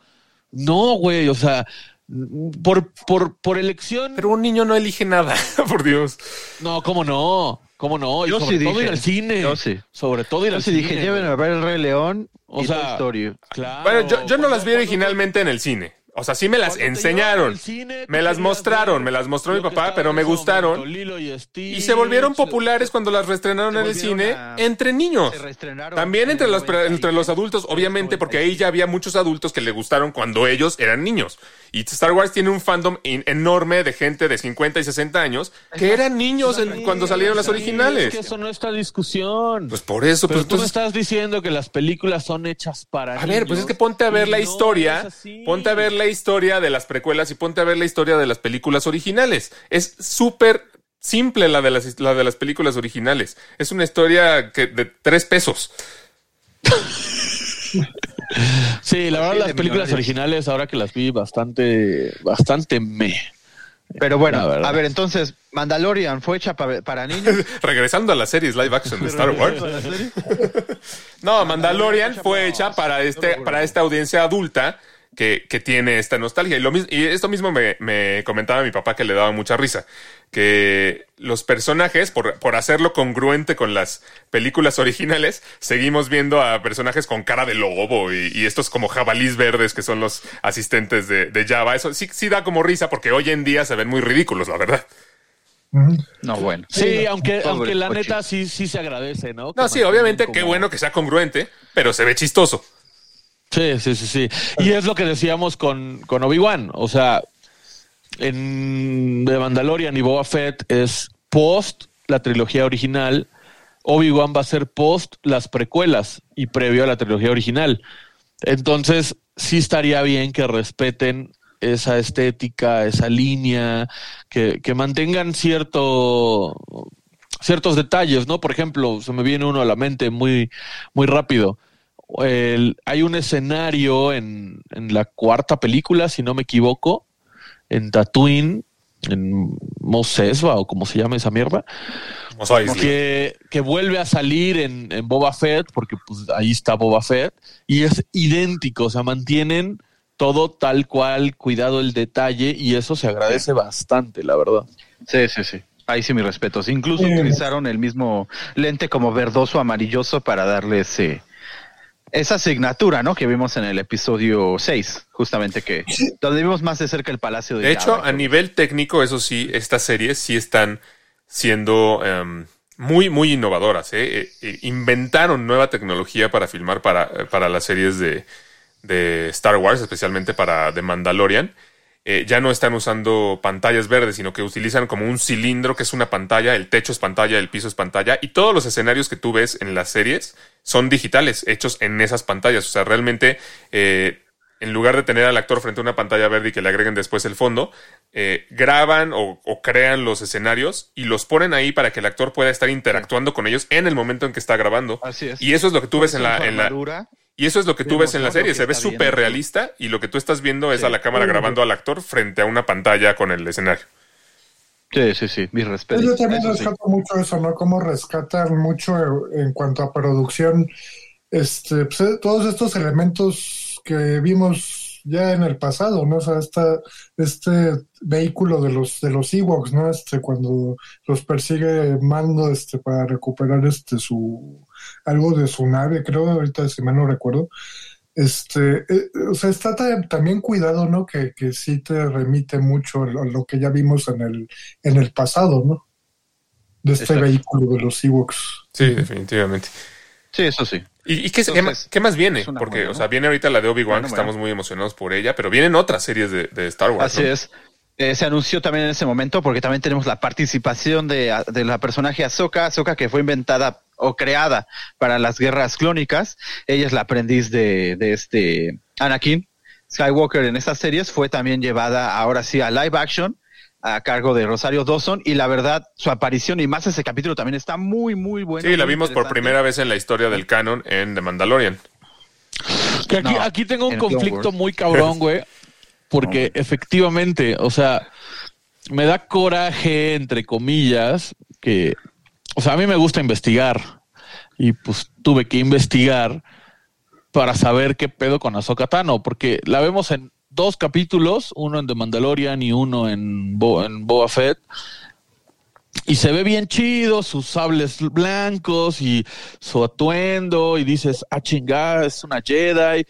No, güey, o sea, por, por, por elección. Pero un niño no elige nada, por Dios. no, cómo no, cómo no. Y Yo sobre sí todo dije, ir al cine. yo sí. Sobre todo ir Yo al sí cine. dije, llévenme a ver el Rey León O y sea, Toy Story. Claro. Bueno, yo, yo no las vi originalmente en el cine. O sea, sí me las enseñaron. cine, Me las mostraron, ver me las mostró mi papá, pero en me gustaron. momento, y se volvieron populares cuando las reestrenaron en el cine a- entre niños. También en entre el los, 90 y- entre los adultos, obviamente, porque ahí ya había muchos adultos que le gustaron cuando ellos eran niños. Y Star Wars tiene un fandom enorme de gente de 50 y 60 años que eran niños en- cuando salieron las originales. Es que eso no está discusión. Pues por eso, Pero pues tú me entonces... estás diciendo que las películas son hechas para A ver, pues es que ponte a ver la no historia, es ponte a ver la historia de las precuelas y ponte a ver la historia de las películas originales. Es súper simple la de las la de las películas originales. Es una historia que de tres pesos. Sí, la verdad, las películas originales, ahora que las vi, bastante, bastante me. Pero bueno, a ver, entonces, Mandalorian fue hecha pa- para niños. Regresando a las series live action de Star Wars. No, Mandalorian fue hecha para este, para esta audiencia adulta que, que tiene esta nostalgia. Y, lo, mis- y esto mismo me, me comentaba mi papá que le daba mucha risa. Que los personajes, por, por hacerlo congruente con las películas originales, seguimos viendo a personajes con cara de lobo y, y estos como jabalís verdes que son los asistentes de, de Java. Eso sí, sí da como risa porque hoy en día se ven muy ridículos, la verdad. No, bueno. Sí, aunque, Pobre aunque la neta sí, sí se agradece, ¿no? Que No, sí, obviamente como- qué bueno que sea congruente, pero se ve chistoso. Sí, sí, sí, sí. Y es lo que decíamos con, con Obi-Wan. O sea, en The Mandalorian y Boba Fett es post la trilogía original. Obi-Wan va a ser post las precuelas y previo a la trilogía original. Entonces, sí estaría bien que respeten esa estética, esa línea, que, que mantengan cierto ciertos detalles, ¿no? Por ejemplo, se me viene uno a la mente muy, muy rápido. El- hay un escenario en, en la cuarta película, si no me equivoco, en Tatooine, en Mos Espa, o como se llama esa mierda, que, que vuelve a salir en, en Boba Fett, porque pues ahí está Boba Fett, y es idéntico, o sea, mantienen todo tal cual, cuidado el detalle, y eso se agradece bastante, la verdad. Sí, sí, sí. Ahí sí mis respetos. Incluso Sí. utilizaron el mismo lente como verdoso amarilloso para darle ese esa asignatura, ¿no? Que vimos en el episodio 6, justamente que donde vimos más de cerca el palacio de De hecho, a nivel técnico, eso sí, estas series sí están siendo em, muy, muy innovadoras. ¿eh? Eh, eh, inventaron nueva tecnología para filmar para, para las series de, de Star Wars, especialmente para The Mandalorian. Eh, ya no están usando pantallas verdes, sino que utilizan como un cilindro que es una pantalla, el techo es pantalla, el piso es pantalla, y todos los escenarios que tú ves en las series son digitales, hechos en esas pantallas. O sea, realmente, eh, en lugar de tener al actor frente a una pantalla verde y que le agreguen después el fondo, eh, graban o, o crean los escenarios y los ponen ahí para que el actor pueda estar interactuando con ellos en el momento en que está grabando. Así es. Y eso es lo que tú ves en la, en la. Y eso es lo que tú ves en la serie. Se ve súper realista y lo que tú estás viendo es Sí. a la cámara grabando al actor frente a una pantalla con el escenario. Sí, sí, sí, mis respetos. Yo también Eso sí. rescato mucho eso, ¿no? Cómo rescatan mucho en cuanto a producción, este, pues, eh, todos estos elementos que vimos ya en el pasado, ¿no? O sea, esta, este vehículo de los, de los Ewoks, ¿no? Este, cuando los persigue Mando, este, para recuperar, este, su, algo de su nave, creo, ahorita si mal no recuerdo. Este, eh, o sea, está ta- también cuidado, ¿no? Que, que sí te remite mucho a lo, a lo que ya vimos en el, en el pasado, ¿no? De este Exacto. vehículo de los Ewoks. Sí, definitivamente. Sí, eso sí. ¿Y, y qué, Entonces, más, qué más viene? Porque, buena, o sea, viene ahorita la de Obi-Wan, Bueno, que bueno. estamos muy emocionados por ella, pero vienen otras series de, de Star Wars. Así ¿no? es. Eh, se anunció también en ese momento porque también tenemos la participación de, de la personaje Ahsoka, Ahsoka que fue inventada o creada para las guerras clónicas. Ella es la aprendiz de, de este Anakin Skywalker en estas series fue también llevada ahora sí a live action a cargo de Rosario Dawson y la verdad su aparición y más ese capítulo también está muy muy bueno. Sí, la vimos por primera vez en la historia del canon en The Mandalorian. Que aquí, No, aquí tengo un conflicto muy cabrón, güey. Porque efectivamente, o sea, me da coraje, entre comillas, que, o sea, a mí me gusta investigar. Y pues tuve que investigar para saber qué pedo con Ahsoka Tano, porque la vemos en dos capítulos, uno en The Mandalorian y uno en, Bo- en Boba Fett. Y se ve bien chido, sus sables blancos y su atuendo, y dices, ah, chingada, es una Jedi,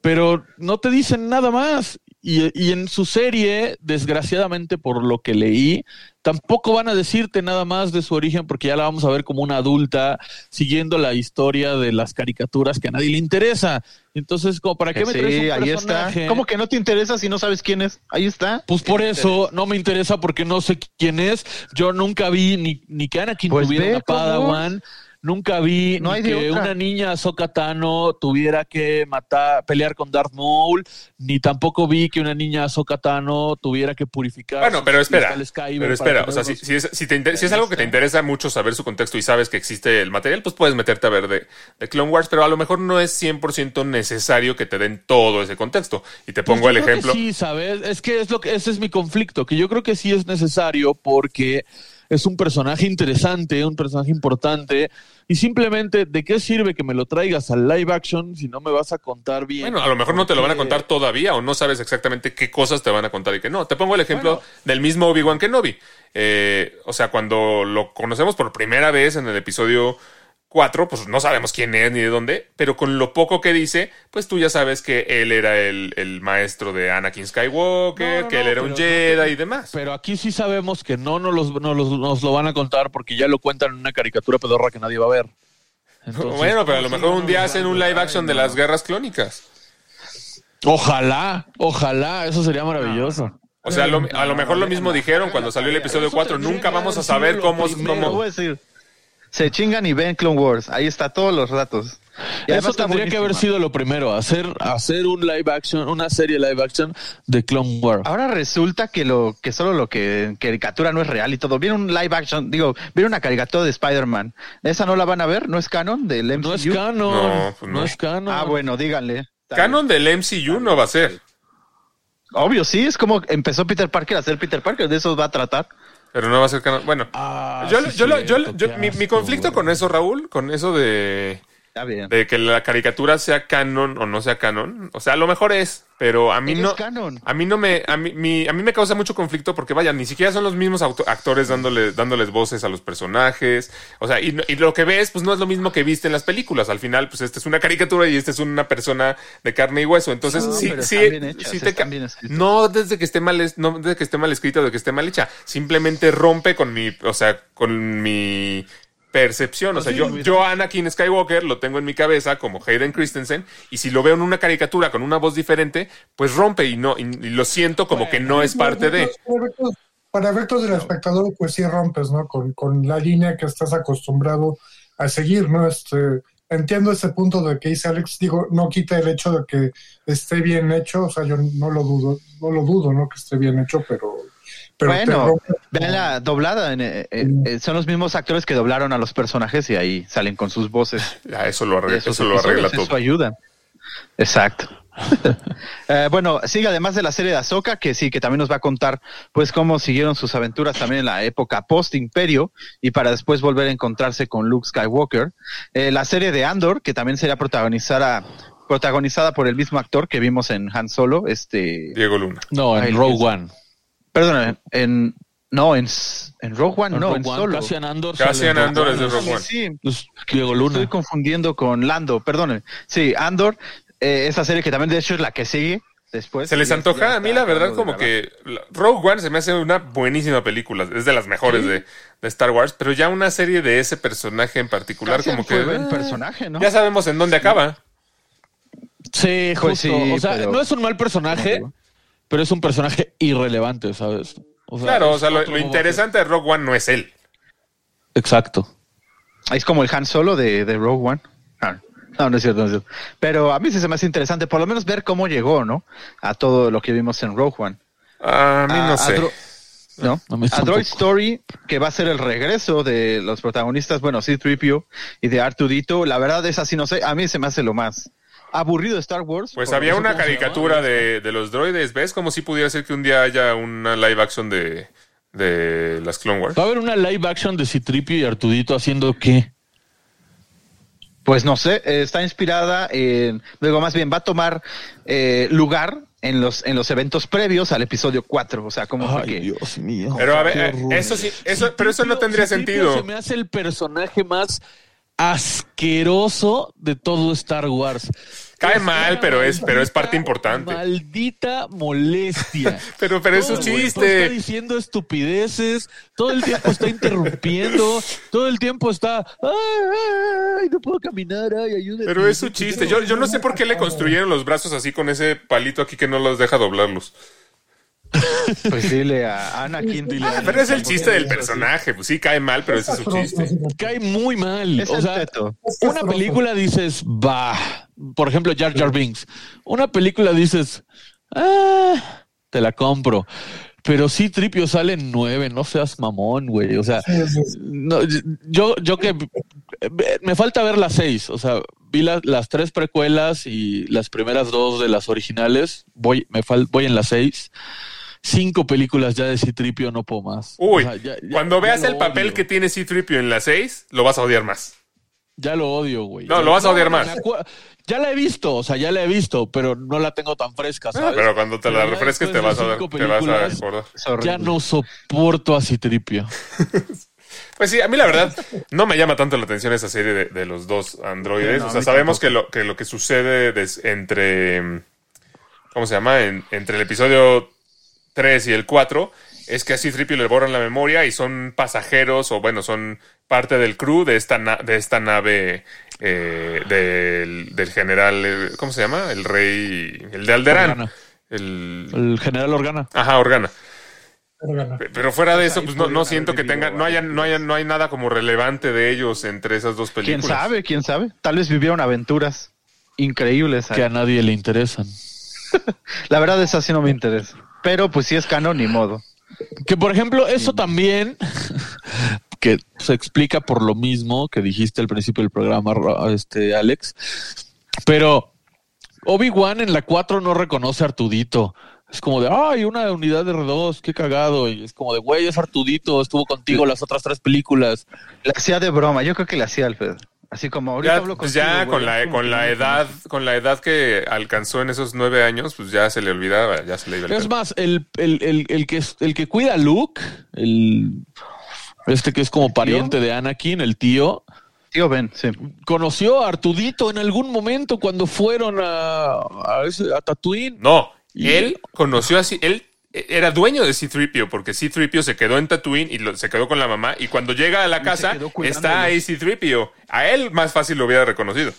pero no te dicen nada más. Y, y en su serie, desgraciadamente por lo que leí, tampoco van a decirte nada más de su origen porque ya la vamos a ver como una adulta siguiendo la historia de las caricaturas que a nadie le interesa. Entonces, como para qué me traes Sí, un ahí está. ¿Cómo que no te interesa si no sabes quién es? Ahí está. Pues por eso no me interesa porque no sé quién es. Yo nunca vi ni, ni que Anakin Pues tuviera una Padawan. Nunca vi No ni que otra. una niña Ahsoka Tano tuviera que matar, pelear con Darth Maul, ni tampoco vi que una niña Ahsoka Tano tuviera que purificar. Bueno, pero espera, pero espera, o sea, si, si es, si, te inter- si es algo que te interesa mucho saber su contexto y sabes que existe el material, pues puedes meterte a ver de, de Clone Wars, pero a lo mejor no es 100% necesario que te den todo ese contexto. Y te Pues pongo el ejemplo. Sí, sabes, es que es lo que ese es mi conflicto, que yo creo que sí es necesario porque es un personaje interesante, un personaje importante y simplemente de qué sirve que me lo traigas al live action si no me vas a contar bien. Bueno, a lo mejor no te lo van a contar todavía o no sabes exactamente qué cosas te van a contar y qué no. Te pongo el ejemplo del mismo Obi-Wan Kenobi. Eh, o sea, cuando lo conocemos por primera vez en el episodio 4, pues no sabemos quién es ni de dónde, pero con lo poco que dice, pues tú ya sabes que él era el, el maestro de Anakin Skywalker, No, no, que él no, era un Jedi y demás. Pero aquí sí sabemos que no nos, los, no los- nos lo van a contar porque ya lo cuentan en una caricatura pedorra que nadie va a ver. Entonces, bueno, pero a lo ¿cómo mejor un día hacen un live action de las guerras clónicas. Ojalá, ojalá, eso sería maravilloso. O sea, lo- a lo mejor lo mismo dijeron cuando salió el episodio 4. Nunca vamos a saber cómo... Cómo- voy a decir. Se chingan y ven Clone Wars. Ahí está todos los ratos. Y Eso tendría que haber sido lo primero, hacer, hacer un live action, una serie live action de Clone Wars. Ahora resulta que lo que solo lo que caricatura no es real y todo. Viene un live action, digo, viene una caricatura de Spider-Man. ¿Esa no la van a ver? ¿No es canon del MCU? No es canon, No, pues no. no. es canon. Ah, bueno, díganle. Canon del MCU no va a ser. Obvio, sí, es como empezó Peter Parker a ser Peter Parker, de eso va a tratar. Pero no va a ser canon. Bueno, Ah, yo, sí, yo, lo- yo- yo- mi, mi conflicto con eso, Raúl, con eso de, Está bien. de que la caricatura sea canon o no sea canon, o sea, a lo mejor es, pero a mí no. canon. A mí no me, a mí, mi- a mí me causa mucho conflicto porque vaya, ni siquiera son los mismos auto- actores dándole, dándoles voces a los personajes. O sea, y, y lo que ves, pues no es lo mismo que viste en las películas. Al final, pues esta es una caricatura y esta es una persona de carne y hueso. Entonces, No, sí, sí, hechas, sí te no desde que esté mal, no desde que esté mal escrita o de que esté mal hecha. Simplemente rompe con mi, o sea, con mi percepción. O sea, yo, yo Anakin Skywalker lo tengo en mi cabeza como Hayden Christensen y si lo veo en una caricatura con una voz diferente, pues rompe y no y, y lo siento como que no es parte de. Para efectos del espectador, pues sí rompes, ¿no? Con, con la línea que estás acostumbrado a seguir, ¿no? Este, entiendo ese punto de que dice Alex, digo, no quita el hecho de que esté bien hecho, o sea, yo no lo dudo, no lo dudo, ¿no? Que esté bien hecho, pero... pero bueno, rompe- vean la doblada. en, eh, eh, eh, son los mismos actores que doblaron a los personajes y ahí salen con sus voces. Ya, eso lo arregla, eso lo arregla Eso todo. ayuda. Exacto. Eh, bueno, sigue además de la serie de Ahsoka, que sí, que también nos va a contar pues cómo siguieron sus aventuras también en la época post-imperio y para después volver a encontrarse con Luke Skywalker. Eh, la serie de Andor, que también sería protagonizada, protagonizada por el mismo actor que vimos en Han Solo, este... Diego Luna. No, en Rogue. One. Perdón, en... No, en, en Rogue One, En no, Rogue en One, Solo. Cassian Andor. Cassian Andor es de Rogue One. Sí, Es Diego Luna. Estoy confundiendo con Lando, perdónenme. Sí, Andor, eh, esa serie que también de hecho es la que sigue después. Se les antoja a mí la verdad como que Rogue One se me hace una buenísima película, es de las mejores de, de Star Wars, pero ya una serie de ese personaje en particular Cassian como que fue buen eh, personaje, ¿no? ya sabemos en dónde acaba. Sí, justo. Pues sí, o sea, pero- no es un mal personaje, pero es un personaje irrelevante, ¿sabes? O sea, Claro, o sea, lo, interesante de Rogue One no es él. Exacto. Es como el Han Solo de, de Rogue One. Ah, No, no es cierto, no es cierto. Pero a mí sí se me hace interesante, por lo menos ver cómo llegó, ¿no? A todo lo que vimos en Rogue One. A mí A- no a sé. Dro- ¿no? A mí A Droid. Story, que va a ser el regreso de los protagonistas, bueno, C-3PO y de Artudito, la verdad es así, no sé, a mí se me hace lo más aburrido de Star Wars. Pues había una menos, ¿cómo se caricatura de, de los droides, ¿ves? Como si pudiera ser que un día haya una live action de, de las Clone Wars. Va a haber una live action de Citripio y Artudito haciendo qué? Pues no sé, eh, está inspirada en, luego más bien va a tomar eh, lugar en los en los eventos previos al episodio 4, o sea, como Ay, que Dios mío. Pero a ver, eh, eso sí, eso, pero eso no tendría Citripio sentido. Se me hace el personaje más asqueroso de todo Star Wars. Cae Es mal, pero es, pero es parte importante. Maldita molestia. Pero, pero es Todo un el tiempo Está chiste. diciendo estupideces, todo el tiempo está interrumpiendo, todo el tiempo está, ay, ay, ay, no puedo caminar, ay, ayúdenme. Pero es un chiste. Yo, yo no sé por qué le construyeron los brazos así con ese palito aquí que no los deja doblarlos. Pues dile a Anakin, dile a Ah, Pero es el chiste del personaje. Pues sí, cae mal, pero ese es su chiste. Cae muy mal. Es o sea, teto. una película dices, va. Por ejemplo, Jar Jar Binks. Una película dices, ah, te la compro. Pero sí, Tripio sale en nueve, no seas mamón, güey. O sea, Sí, sí, sí. no, yo, yo que me falta ver las seis. O sea, vi la- las tres precuelas y las primeras dos de las originales. Voy, me fal- voy en las seis. Cinco películas ya de Citripio, no puedo más. Uy, O sea, ya- ya- cuando ya veas el papel odio. que tiene C-3PO en la 6, lo vas a odiar más. Ya lo odio, güey. No, lo vas a odiar más. Ya la he visto, o sea, ya la he visto, pero no la tengo tan fresca, ¿sabes? Pero cuando te la refresques te vas a, cinco te vas a acordar. Ya no soporto a Citripio. Pues sí, a mí la verdad no me llama tanto la atención esa serie de, de los dos androides. No, o sea, sabemos que lo, que lo que sucede des- entre. ¿Cómo se llama? En- entre el episodio 3 y el 4 es que a C-3PO le borran la memoria y son pasajeros o, bueno, son parte del crew de esta, na- de esta nave eh, del, del general. eh, ¿Cómo se llama? El rey. El de Alderán. Organa. El. El general Organa. Ajá, Organa. Pero fuera de eso, ahí pues no, no siento que tenga, vivido no haya, varias no haya, no hay nada como relevante de ellos entre esas dos ¿Quién películas. sabe? ¿Quién sabe? Tal vez vivieron aventuras increíbles. ahí. Que a nadie le interesan. La verdad es así no me interesa. Pero pues si es canon, ni modo. Que por ejemplo, eso también, que se explica por lo mismo que dijiste al principio del programa, Ro- este Alex. Pero Obi-Wan en la 4 no reconoce a Artudito. Es como de, ay, una unidad de R2, qué cagado. Y es como de, güey, es Artudito, estuvo contigo las otras tres películas. Le hacía de broma, yo creo que le hacía Alfred. Así como ahorita Ya, hablo pues contigo, ya güey, con la, con la edad, con la edad que alcanzó en esos nueve años, pues ya se le olvidaba, ya se le iba Es más, el, el, el, el que, es- el que cuida a Luke, el, este que es como pariente de Anakin, el tío, Tío Ben, sí. conoció a Artudito en algún momento cuando fueron a, a, ese- a Tatooine. No, Y- él conoció así, él era dueño de C-3PO porque C-3PO se quedó en Tatooine y lo- se quedó con la mamá y cuando llega a la casa está ahí C-3PO. A él más fácil lo hubiera reconocido.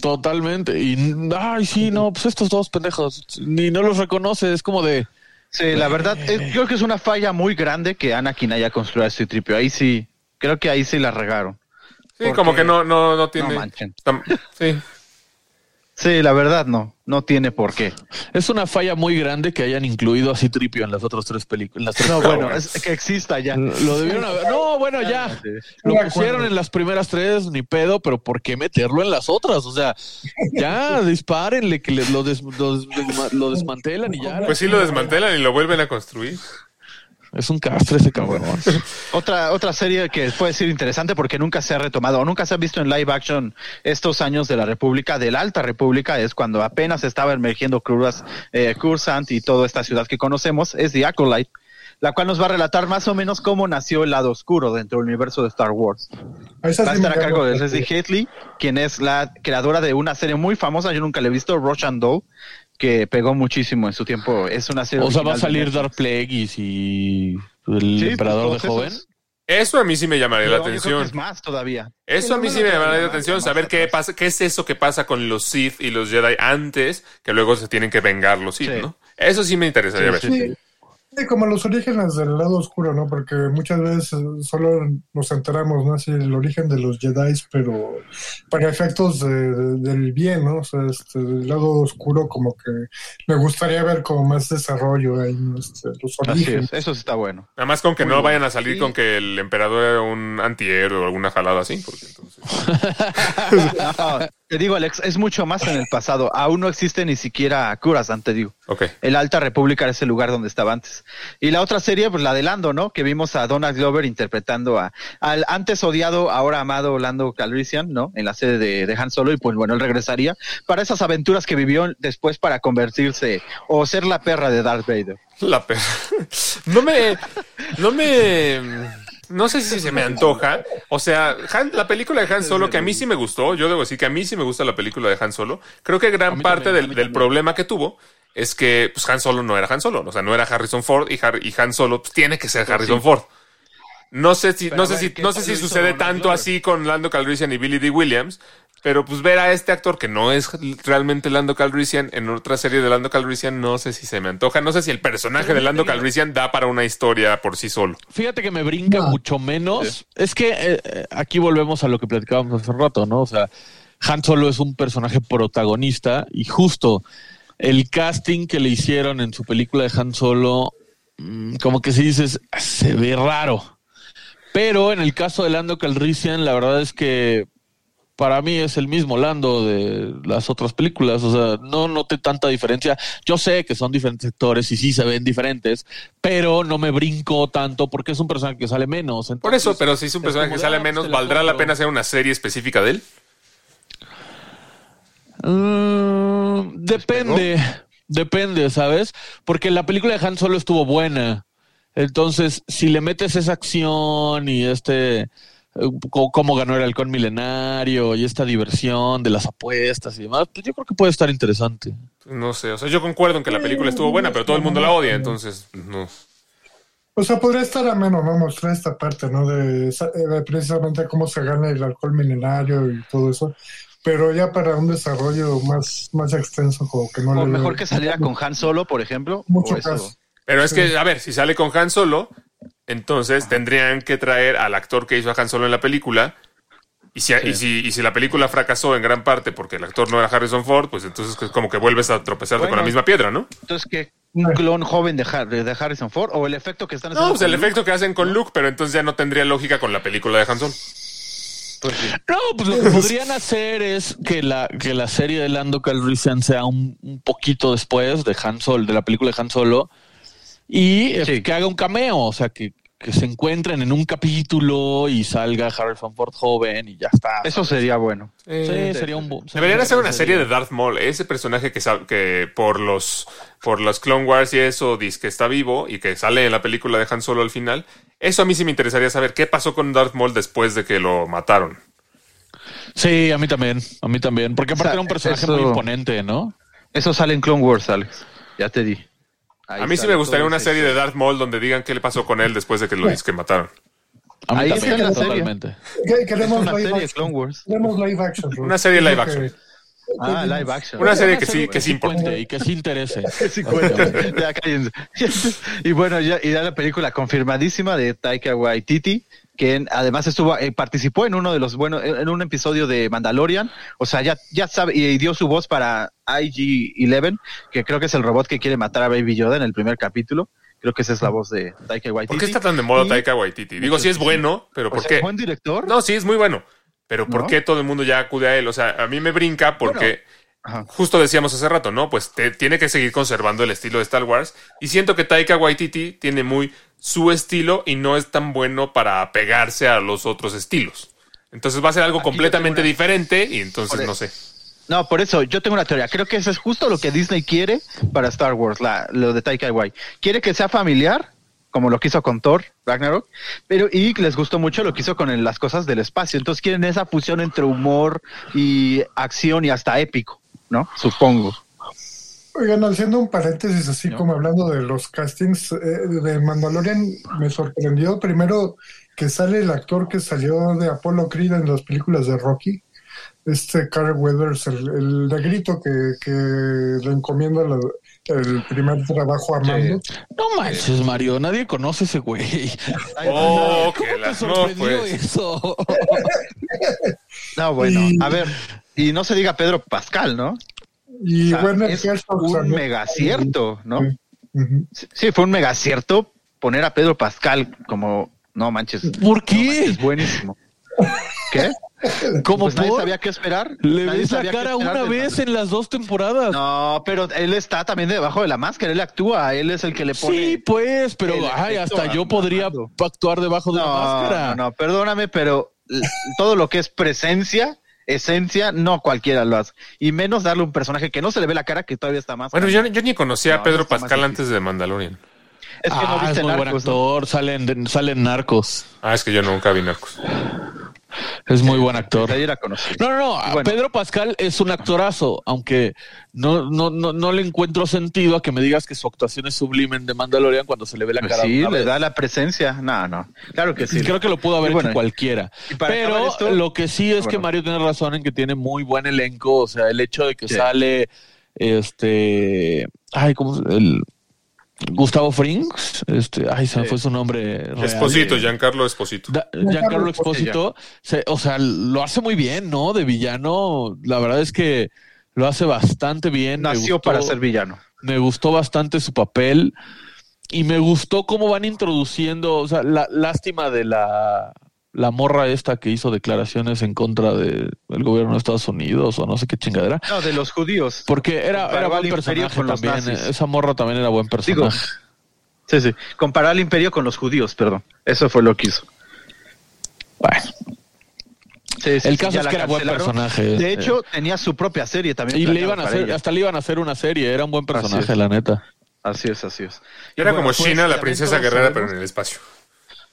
Totalmente. Y, ay, sí, no, pues estos dos pendejos, ni no los reconoce, es como de, Sí, la verdad, eh, creo que es una falla muy grande que Anakin haya construido este tripio. Ahí sí, creo que ahí sí la regaron. Sí, Porque- como que no, no, no tiene. No manchen. tam- sí. Sí, la verdad no, no tiene por qué. es una falla muy grande que hayan incluido a Citripio en las otras tres películas. No, bueno, es que exista ya. Lo debieron haber. No, bueno, ya. Lo pusieron en las primeras tres, ni pedo, pero ¿por qué meterlo en las otras? O sea, ya dispárenle, que le- lo, des- lo des- lo desmantelan y ya. Pues sí lo desmantelan y lo vuelven a construir. Es un castre ese cabrón. Otra, otra serie que puede ser interesante porque nunca se ha retomado o nunca se ha visto en live action estos años de la República, de la Alta República, es cuando apenas estaba emergiendo Curas, eh, Cursant y toda esta ciudad que conocemos, es The Acolyte, la cual nos va a relatar más o menos cómo nació el lado oscuro dentro del universo de Star Wars. Esa Va a sí estar a cargo de Leslie. Hatley, quien es la creadora de una serie muy famosa, yo nunca la he visto, Rush and Doe, que pegó muchísimo en su tiempo. Es una serie O sea, va a de salir. Dark Plagueis y el Sí, emperador de pues, todos joven. esos. Eso a mí sí me llamaría la Pero atención. es más todavía. Eso a mí sí me llamaría la atención, saber qué pasa, qué es eso que pasa con los Sith y los Jedi antes, que luego se tienen que vengar los Sith, Sí. ¿no? Eso sí me interesaría ver. Sí. Como los orígenes del lado oscuro, ¿no? Porque muchas veces solo nos enteramos, ¿no? Así el origen de los Jedi, pero para efectos de- de- del bien, ¿no? O sea, este, del lado oscuro como que me gustaría ver como más desarrollo ahí, ¿no? Este, los Así orígenes. es, eso sí está bueno. Nada más con que no vayan a salir con que el emperador era un antihéroe o alguna jalada así, porque entonces... Te digo, Alex, es mucho más en el pasado. Aún no existe ni siquiera Coruscant, te digo. Ok. El Alta República era ese lugar donde estaba antes. Y la otra serie, pues la de Lando, ¿no? Que vimos a Donald Glover interpretando a, al antes odiado, ahora amado Lando Calrissian, ¿no? En la serie de, de Han Solo. Y pues bueno, él regresaría para esas aventuras que vivió después para convertirse o ser la perra de Darth Vader. La perra. No me. No me. No sé si se me antoja. O sea, Han- la película de Han Solo, que a mí sí me gustó, yo debo decir que a mí sí me gusta la película de Han Solo. Creo que gran parte también, del, del problema que tuvo es que pues, Han Solo no era Han Solo. O sea, no era Harrison Ford y, Har- y Han Solo pues, tiene que ser Harrison Ford. No sé si, Pero no sé si, ¿qué no sé si sucede tanto así con Lando Calrissian y Billy D. Williams, pero pues ver a este actor que no es realmente Lando Calrissian en otra serie de Lando Calrissian, no sé si se me antoja. No sé si el personaje de Lando Calrissian da para una historia por sí solo. Fíjate que me brinca No. mucho menos. Es que eh, eh, aquí volvemos a lo que platicábamos hace rato, ¿no? O sea, Han Solo es un personaje protagonista y justo el casting que le hicieron en su película de Han Solo, mm, como que si dices, se ve raro. Pero en el caso de Lando Calrissian, la verdad es que para mí es el mismo Lando de las otras películas. O sea, no noté tanta diferencia. Yo sé que son diferentes actores y sí se ven diferentes, pero no me brinco tanto porque es un personaje que sale menos. Por eso, pero si es un es personaje que sale ah, pues menos, ¿valdrá la pena hacer una serie específica de él? Mm, depende, depende, ¿sabes? Porque la película de Han Solo estuvo buena. Entonces, si le metes esa acción y este cómo ganó el halcón milenario y esta diversión de las apuestas y demás, pues yo creo que puede estar interesante. No sé, o sea, yo concuerdo en que la película estuvo buena, pero todo el mundo la odia, entonces no. O sea, podría estar ameno, ¿no? Mostrar esta parte, ¿no? De, eh, de precisamente cómo se gana el alcohol milenario y todo eso. Pero ya para un desarrollo más, más extenso, como que no O le mejor veo que saliera con Han Solo, por ejemplo. mucho o eso. caso. Pero es que, a ver, si sale con Han Solo, entonces tendrían que traer al actor que hizo a Han Solo en la película. Y si, y, si, y si la película fracasó en gran parte porque el actor no era Harrison Ford, pues entonces es como que vuelves a tropezarte con la misma piedra, ¿no? Entonces, ¿qué? ¿Un clon joven de, Har- de Harrison Ford? ¿O el efecto que están haciendo? No, pues el Luke? efecto que hacen con Luke, pero entonces ya no tendría lógica con la película de Han Solo. Pues sí. No, pues lo que podrían hacer es que la, que la serie de Lando Calrissian sea un, un poquito después de Han Solo, de la película de Han Solo, y eh, Sí. que haga un cameo, o sea, que, que se encuentren en un capítulo y salga Harrison Ford joven y ya está. Eso sería bueno. Sí, sería un... bu- Deberían hacer una serie de Darth Maul, ese personaje que, que por los por los Clone Wars y eso dice que está vivo y que sale en la película de Han Solo al final. Eso a mí sí me interesaría saber qué pasó con Darth Maul después de que lo mataron. Sí, a mí también, a mí también, porque aparte O sea, era un personaje eso- muy imponente, ¿no? Eso sale en Clone Wars, Alex. Ya te di. Ahí a mí sí me gustaría una serie de Darth Maul donde digan qué le pasó con él después de que lo que mataron. A mí Ahí también, está la serie. totalmente. Que- Es Queremos una live serie. Clone Wars. Queremos live action. Una serie live action. que- Ah, live action. Una serie que sí, que sí cuente importa. y que sí interese. Sí cuenta. Ya, cállense. Y bueno, ya, y ya la película confirmadísima de Taika Waititi, que además estuvo, eh, participó en uno de los buenos, en un episodio de Mandalorian. O sea, ya, ya sabe, y dio su voz para IG-11, que creo que es el robot que quiere matar a Baby Yoda en el primer capítulo. Creo que esa es la voz de Taika Waititi. ¿Por qué está tan de moda Y, Taika Waititi? Digo, sí es bueno, pero ¿por sea, qué? buen director. No, sí es muy bueno. Pero ¿por ¿No? qué todo el mundo ya acude a él? O sea, a mí me brinca porque justo decíamos hace rato, ¿no? Pues te- tiene que seguir conservando el estilo de Star Wars. Y siento que Taika Waititi tiene muy su estilo y no es tan bueno para apegarse a los otros estilos. Entonces va a ser algo Aquí completamente una- diferente y entonces Por no eso. sé. No, por eso yo tengo una teoría. Creo que eso es justo lo que Disney quiere para Star Wars, la, lo de Taika Waititi. Quiere que sea familiar, como lo quiso con Thor, Ragnarok, pero y les gustó mucho lo que hizo con el- las cosas del espacio. Entonces quieren esa fusión entre humor y acción y hasta épico, ¿no? Supongo. Oigan, haciendo un paréntesis así ¿No? como hablando de los castings eh, de Mandalorian, me sorprendió primero que sale el actor que salió de Apollo Creed en las películas de Rocky, este Carl Weathers, el, el negrito que, que le encomienda la- el primer trabajo a mando. No manches, Mario, nadie conoce ese güey. Oh, ¿Cómo que te la no, sorprendió pues. eso? No, bueno, Y- a ver, y no se diga Pedro Pascal, ¿no? Y O sea, es Herzog un también. megacierto, ¿no? Sí, sí, fue un megacierto poner a Pedro Pascal como, no manches, ¿Por qué? es buenísimo. ¿Qué? ¿Cómo Pues nadie sabía qué esperar. Le Nadie ves la cara una vez en las dos temporadas. No, pero él está también debajo de la máscara, él actúa, él es el que le pone. sí, pues, pero ay, hasta yo podría actuar debajo de no, la máscara. no, no, perdóname, pero todo lo que es presencia, esencia, no cualquiera lo hace. Y menos darle un personaje que no se le ve la cara, que todavía está más. Bueno, yo, yo ni conocía a Pedro Pascal antes de Mandalorian. es que no Ah, viste es muy buen Narcos, ¿no? actor, salen, salen narcos. Ah, es que yo nunca vi Narcos. Es muy buen actor. Ahí era conocido. No, no, no. Bueno. Pedro Pascal es un actorazo, aunque no, no, no, no le encuentro sentido a que me digas que su actuación es sublime en The Mandalorian cuando se le ve la Pues cara. sí, le vez. da la presencia. No, no. Claro que sí. Creo que lo pudo haber bueno, hecho cualquiera. Pero esto- lo que sí es que Bueno. Mario tiene razón en que tiene muy buen elenco. O sea, el hecho de que Sí. sale este. Ay, ¿cómo el Gustavo Frings? Este, ay, se me fue su nombre. real. Esposito, Giancarlo Esposito. Da- Giancarlo Expósito, se- o sea, lo hace muy bien, ¿no? De villano, la verdad es que lo hace bastante bien. Nació gustó- para ser villano. Me gustó bastante su papel y me gustó cómo van introduciendo, o sea, la lástima de la, la morra esta que hizo declaraciones en contra de- del gobierno de Estados Unidos o no sé qué chingadera. No, de los judíos. Porque era, era buen personaje también. eh, Esa morra también era buen Digo, personaje. sí, sí. Comparar al imperio con los judíos, perdón. Eso fue lo que hizo. Bueno, Sí, sí, el sí, caso es que era buen personaje. De eh. hecho, tenía su propia serie también. Y le iban a hacer, ella. hasta le iban a hacer una serie, era un buen personaje, la neta. Así es, así es. Y Era bueno, como pues, China, la princesa guerrera, pero en el espacio.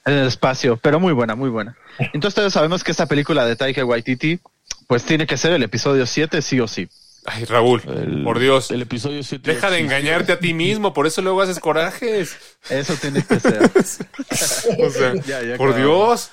En el espacio, pero muy buena, muy buena. Entonces todos sabemos que esta película de Taika Waititi, pues tiene que ser el episodio 7 sí o sí. Ay, Raúl, El- por Dios. El episodio 7. Deja de engañarte a ti mismo, por eso luego haces corajes. Eso tiene que ser. O sea, Ya, ya, por. Dios.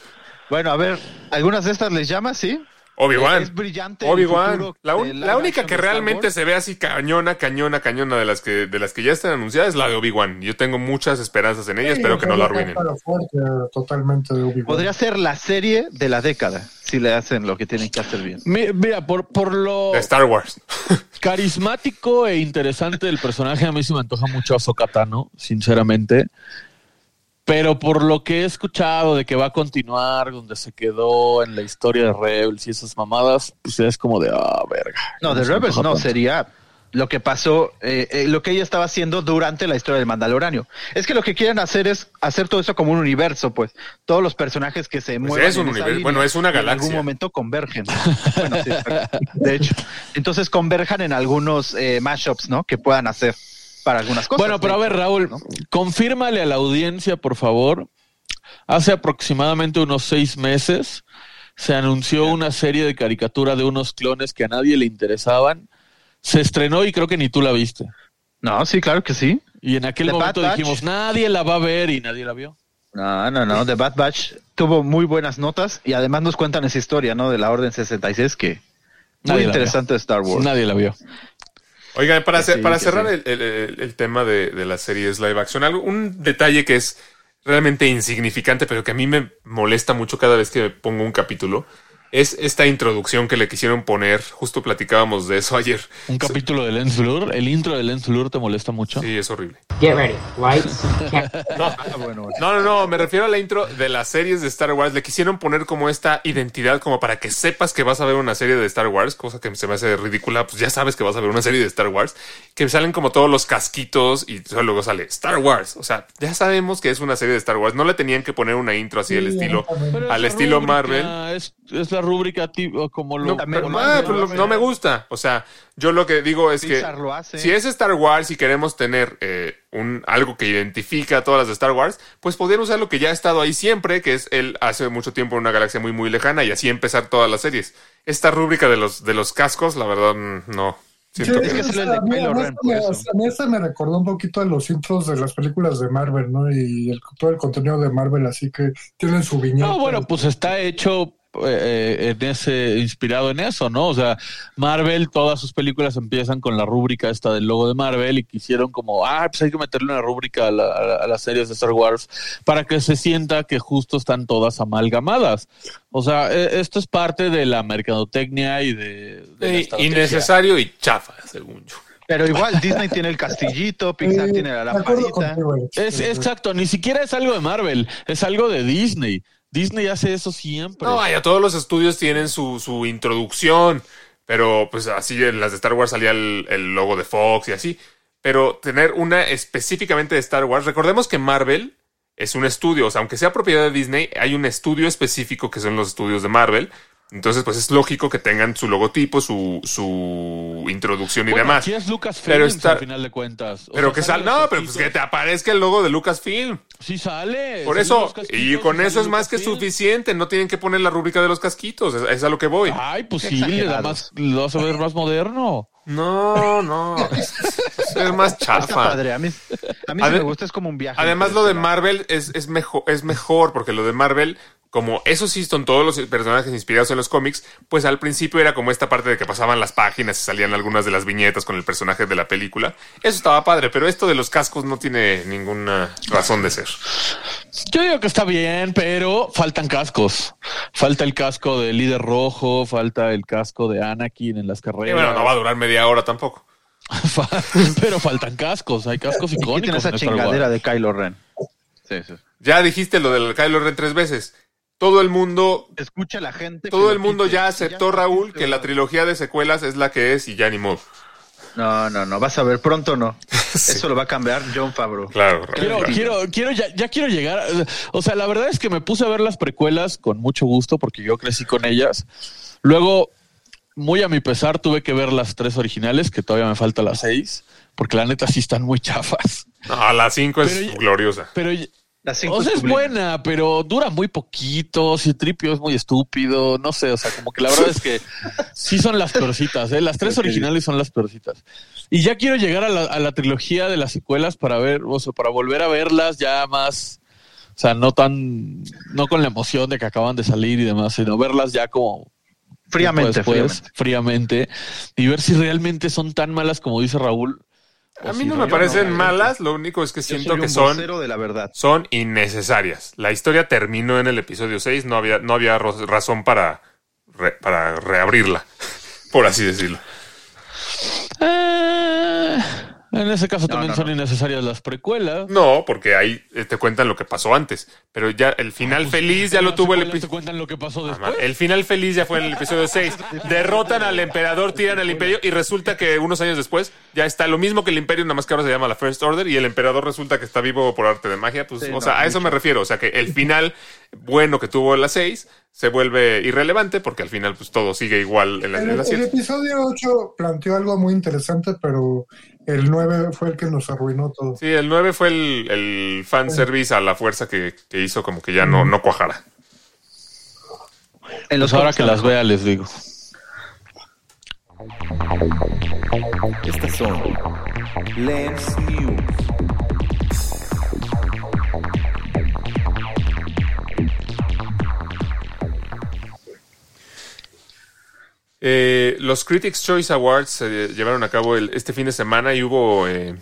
bueno, a ver, ¿algunas de estas les llama, sí? Obi-Wan. Es brillante Obi-Wan. La, un- la única que realmente se ve así cañona, cañona, cañona de las que, de las que ya están anunciadas es la de Obi-Wan. Yo tengo muchas esperanzas en ella, espero que no la arruinen. Fuerte, totalmente de Obi-Wan. Podría ser la serie de la década, si le hacen lo que tienen que hacer bien. Mi- Mira, por, por lo De Star Wars. carismático e interesante del personaje, a mí se me antoja mucho Ahsoka Tano, sinceramente. Pero por lo que he escuchado de que va a continuar donde se quedó en la historia de Rebels y esas mamadas, pues es como de, ah, verga. No, de Rebels no, tanto. sería lo que pasó, eh, eh, lo que ella estaba haciendo durante la historia del Mandaloriano. Es que lo que quieren hacer es hacer todo eso como un universo, pues. Todos los personajes que se mueven. es un universo, bueno, es una En algún galaxia. momento convergen. bueno, sí, de hecho. Entonces converjan en algunos eh, mashups, ¿no? Que puedan hacer para algunas cosas. Bueno, pero a ver, Raúl, ¿no? confírmale a la audiencia, por favor. Hace aproximadamente unos seis meses se anunció una serie de caricatura de unos clones que a nadie le interesaban. Se estrenó y creo que ni tú la viste. No, sí, claro que sí. Y en aquel The momento dijimos, nadie la va a ver y nadie la vio. No, no, no. The Bad Batch tuvo muy buenas notas y además nos cuentan esa historia, ¿no? De la Orden 66 que muy Nadie interesante de Star Wars. Nadie la vio. Oigan, para, para cerrar el, el- el- el tema de, de las series live action, algo, un detalle que es realmente insignificante, pero que a mí me molesta mucho cada vez que pongo un capítulo, es esta introducción que le quisieron poner. Justo platicábamos de eso ayer. Un capítulo de Lens Blur, el intro de Lens Blur te molesta mucho. Sí, es horrible. Get ready. Lights. No, no, no, me refiero a la intro de las series de Star Wars. Le quisieron poner como esta identidad, como para que sepas que vas a ver una serie de Star Wars, cosa que se me hace ridícula. Pues ya sabes que vas a ver una serie de Star Wars, que salen como todos los casquitos y luego sale Star Wars. O sea, ya sabemos que es una serie de Star Wars. No le tenían que poner una intro así al Sí, estilo, al estilo Marvel. Es, es la rúbrica tipo como lo... No, pero- ah, no me gusta. O sea, yo lo que digo es que Pixar lo hace. si es Star Wars y queremos tener eh, un algo que identifica a todas las de Star Wars, pues podrían usar lo que ya ha estado ahí siempre, que es él hace mucho tiempo en una galaxia muy muy lejana y así empezar todas las series. Esta rúbrica de los de los cascos, la verdad, mm, no. Siento Sí, es que- el de Kylo Ren, por me- eso. A mí esa me recordó un poquito a los intros de las películas de Marvel, ¿no? Y el- todo el contenido de Marvel, así que tienen su viñeta. No, bueno, pues está hecho eh, en ese, inspirado en eso, ¿no? O sea, Marvel, todas sus películas empiezan con la rúbrica esta del logo de Marvel y quisieron como, ah, pues hay que meterle una rúbrica a, la- a la- a las series de Star Wars para que se sienta que justo están todas amalgamadas. O sea, eh, esto es parte de la mercadotecnia y de... Eh, estrategia. innecesario y chafa, según yo. Pero igual Disney tiene el castillito, Pixar Eh, tiene la lamparita. Es exacto, ni siquiera es algo de Marvel, es algo de Disney. Disney hace eso siempre. No, vaya, todos los estudios tienen su, su introducción, pero pues así en las de Star Wars salía el, el logo de Fox y así. Pero tener una específicamente de Star Wars, recordemos que Marvel es un estudio, o sea, aunque sea propiedad de Disney, hay un estudio específico que son los estudios de Marvel. Entonces, pues es lógico que tengan su logotipo, su, su introducción y Bueno, demás. aquí es Pero Lucasfilms está- al final de cuentas. O Pero sea, que sal, no, pero pues que te aparezca el logo de Lucasfilm. Sí sale. Por eso, y con eso es más que Lucasfilm. suficiente. No tienen que poner la rúbrica de los casquitos. Es, es a lo que voy. Ay, pues sí, le da más, lo hace ver más moderno. No, no. es más Está chafa. padre, a mí, a mí me gusta, es como un viaje. Además, lo de. Marvel es, es, mejor, es mejor, porque lo de Marvel, como eso sí son todos los personajes inspirados en los cómics, pues al principio era como esta parte de que pasaban las páginas y salían algunas de las viñetas con el personaje de la película. Eso estaba padre, pero esto de los cascos no tiene ninguna razón de ser. Yo digo que está bien, pero faltan cascos. Falta el casco del líder rojo, falta el casco de Anakin en las Y carreras. bueno, no va a durar media hora tampoco. pero faltan cascos, hay cascos Y icónicos. esa en Star Wars. chingadera de Kylo Ren. Sí, sí. Ya dijiste lo del Kylo Ren tres veces. Todo el mundo Escucha a la gente. Todo el mundo ya aceptó, Raúl, que la trilogía de secuelas es la que es y ya ni modo. No, no, no, vas a ver, pronto no. Eso lo va a cambiar John Favreau. Claro, Raúl. Quiero, claro. quiero, quiero, ya, ya quiero llegar. O sea, la verdad es que me puse a ver las precuelas con mucho gusto porque yo crecí con ellas. Luego, muy a mi pesar, tuve que ver las tres originales, que todavía me falta las seis, porque la neta sí están muy chafas. No, la 5 es ya- gloriosa. Pero, La cinco o sea, es buena, pero dura muy poquito. Si Tripio es muy estúpido, no sé. O sea, como que la verdad es que sí son las peorcitas. ¿eh? Las tres originales son las peorcitas. Y ya quiero llegar a la, a la trilogía de las secuelas para ver, o sea, para volver a verlas ya más. O sea, no tan, no con la emoción de que acaban de salir y demás, sino verlas ya como Fríamente, después, fríamente. fríamente, y ver si realmente son tan malas como dice Raúl. A mí si no me parecen no. malas, lo único es que siento que son, vocero de la verdad. son innecesarias. La historia terminó en el episodio 6, no había, no había razón para, re- para reabrirla, por así decirlo. Eh, en ese caso No, también no, son no. innecesarias las precuelas. No, porque ahí eh, te cuentan lo que pasó antes, pero ya el final feliz ya lo tuvo el secuelas te episodio. cuentan lo que pasó Mamá, después. El final feliz ya fue en el episodio 6. Derrotan al emperador, tiran al imperio y resulta que unos años después ya está lo mismo que el imperio, nada más que ahora se llama la First Order y el emperador resulta que está vivo por arte de magia. Pues, Sí, o no, sea, a eso me refiero. O sea, que el final bueno que tuvo la 6 se vuelve irrelevante porque al final pues todo sigue igual en la, El, en la el 7. episodio 8 planteó algo muy interesante, pero el 9 fue el que nos arruinó todo. Sí, el 9 fue el, el fanservice a la fuerza que, que hizo como que ya no, no cuajara. En los Pues ahora que las vea les digo. Estas son Lens News. Eh, los Critics Choice Awards se llevaron a cabo el- este fin de semana y hubo. eh,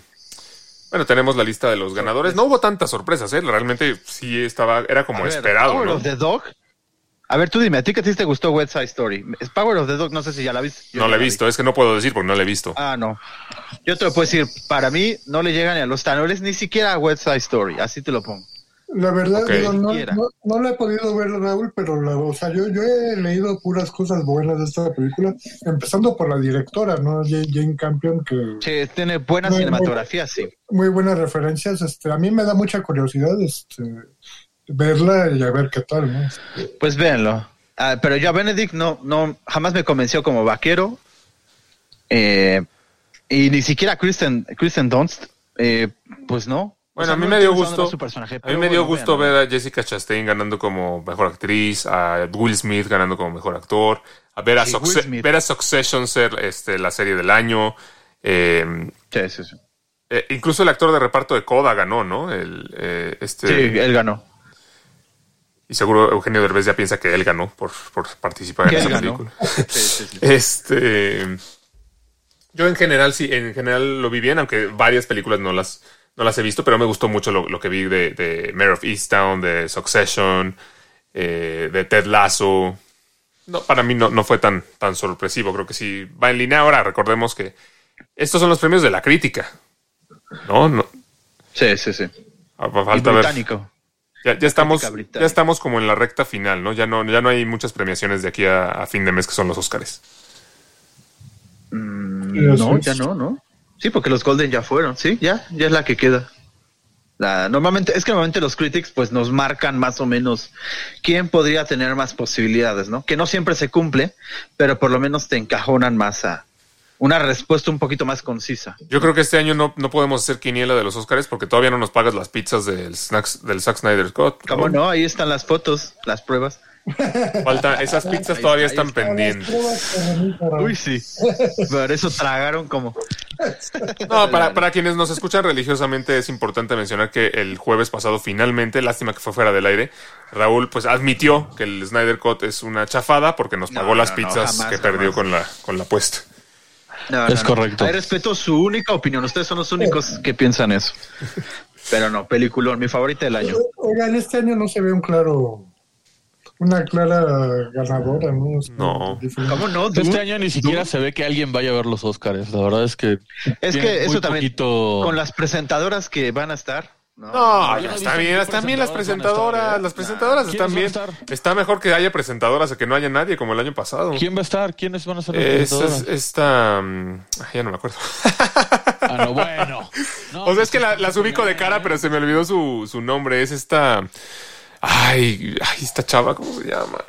bueno, tenemos la lista de los ganadores. No hubo tantas sorpresas, ¿eh? Realmente sí estaba. Era como ver, esperado, Power ¿no? of the Dog. A ver, tú dime, ¿a ti que a ti te gustó West Side Story? Es Power of the Dog, no sé si ya la viste. Yo No la he vi. visto, es que no puedo decir porque no la he visto. Ah, no. Yo te lo puedo decir, para mí no le llegan ni a los tanoles, ni siquiera a West Side Story, así te lo pongo. La verdad, digo, no, no, no la he podido ver, Raúl, pero la, o sea, yo, yo he leído puras cosas buenas de esta película, empezando por la directora, ¿no? Jane, Jane Campion, que Sí, tiene buena No, cinematografía, sí. muy buenas referencias. Este, a mí me da mucha curiosidad este, verla y a ver qué tal, ¿no? Pues véanlo. Ah, pero yo a Benedict no, no, jamás me convenció como vaquero. Eh, y ni siquiera Kristen, Kristen Dunst, eh, pues no. O Bueno, sea, a mí no me dio gusto. A mí me dio gusto ver a Jessica Chastain ganando como mejor actriz, a Will Smith ganando como mejor actor, a ver a, Sí, Succe- ver a Succession ser este, la serie del año. eh, Sí, sí, sí. eh, incluso el actor de reparto de Coda ganó, ¿no? El, eh, este, Sí, él ganó. Y seguro Eugenio Derbez ya piensa que él ganó por, por participar en esa ganó. película. Sí, sí, sí. Este. Yo en general sí, en general lo vi bien, aunque varias películas no las, no las he visto, pero me gustó mucho lo, lo que vi de, de Mayor of Easttown, de Succession, eh, de Ted Lasso. No, para mí no, no fue tan, tan sorpresivo. Creo que sí va en línea. Ahora, recordemos que estos son los premios de la crítica. No, no. Sí, sí, sí. a- a- Y Falta ver. británico. Ya, ya estamos, ya estamos como en la recta final, ¿no? Ya no, ya no hay muchas premiaciones de aquí a, a fin de mes que son los Oscars. Mm, no, ya no, ¿no? Sí, porque los Golden ya fueron, sí, ya, ya es la que queda. La, normalmente, es que normalmente los critics pues nos marcan más o menos quién podría tener más posibilidades, ¿no? Que no siempre se cumple, pero por lo menos te encajonan más a una respuesta un poquito más concisa. Yo creo que este año no, no podemos hacer quiniela de los Oscars porque todavía no nos pagas las pizzas del, snacks, del Zack Snyder Cut. ¿Cómo no? Ahí están las fotos, las pruebas. Falta, esas pizzas todavía están pendientes. Uy, sí. Por eso tragaron como... No, para, para quienes nos escuchan religiosamente es importante mencionar que el jueves pasado finalmente, lástima que fue fuera del aire, Raúl pues admitió que el Snyder Cut es una chafada porque nos No, pagó las no, no, pizzas jamás, que perdió jamás. con la, con la apuesta. No, Es correcto. Respeto su única opinión. Ustedes son los únicos que piensan eso. Pero no, peliculón, mi favorita del año. Oigan, este año no se ve un claro, una clara ganadora, ¿no? Es No. ¿Cómo no? Este año ni siquiera se ve que alguien vaya a ver los Oscars. La verdad es que. Es que eso también, poquito- con las presentadoras que van a estar. No, No, ya está bien, están bien las presentadoras ¿eh? Las presentadoras Nah, están bien. ¿quiénes van a Está mejor que haya presentadoras a que no haya nadie como el año pasado. ¿Quién va a estar? ¿Quiénes van a ser las Es, presentadoras? es- esta. mm, ay, ya no me acuerdo. Ah, no, bueno. No, o sea, es pues que la- las ubico de cara, pero se me olvidó su, su nombre. Es esta. Ay, ay, esta chava, ¿cómo se llama?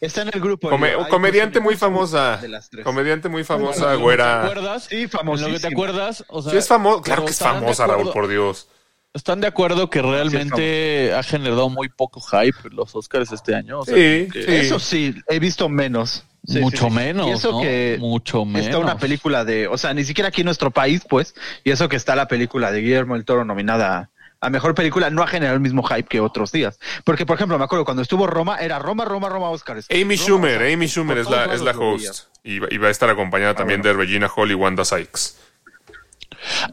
Está en el grupo. Come- comediante muy famosa. de las tres. Comediante muy famosa, ¿En lo que güera. ¿Te acuerdas? Sí, En lo que te famosísima. acuerdas, o sea, Sí, es famosa. Claro que es famosa, Raúl, por Dios. ¿Están de acuerdo que realmente ha generado muy poco hype los Oscars este año? O sea, Sí, que- sí. Eso sí, he visto menos. Sí, mucho sí, sí. menos. Y eso ¿no? que mucho menos. está una película de, o sea, ni siquiera aquí en nuestro país, pues, y eso que está la película de Guillermo el Toro nominada a mejor película, no ha generado el mismo hype que otros días. Porque, por ejemplo, me acuerdo cuando estuvo Roma, era Roma, Roma, Roma, Oscars. Amy Roma, Schumer, Amy Schumer es la, es la host. Y, va- y va a estar acompañada también de Regina Hall y Wanda Sykes.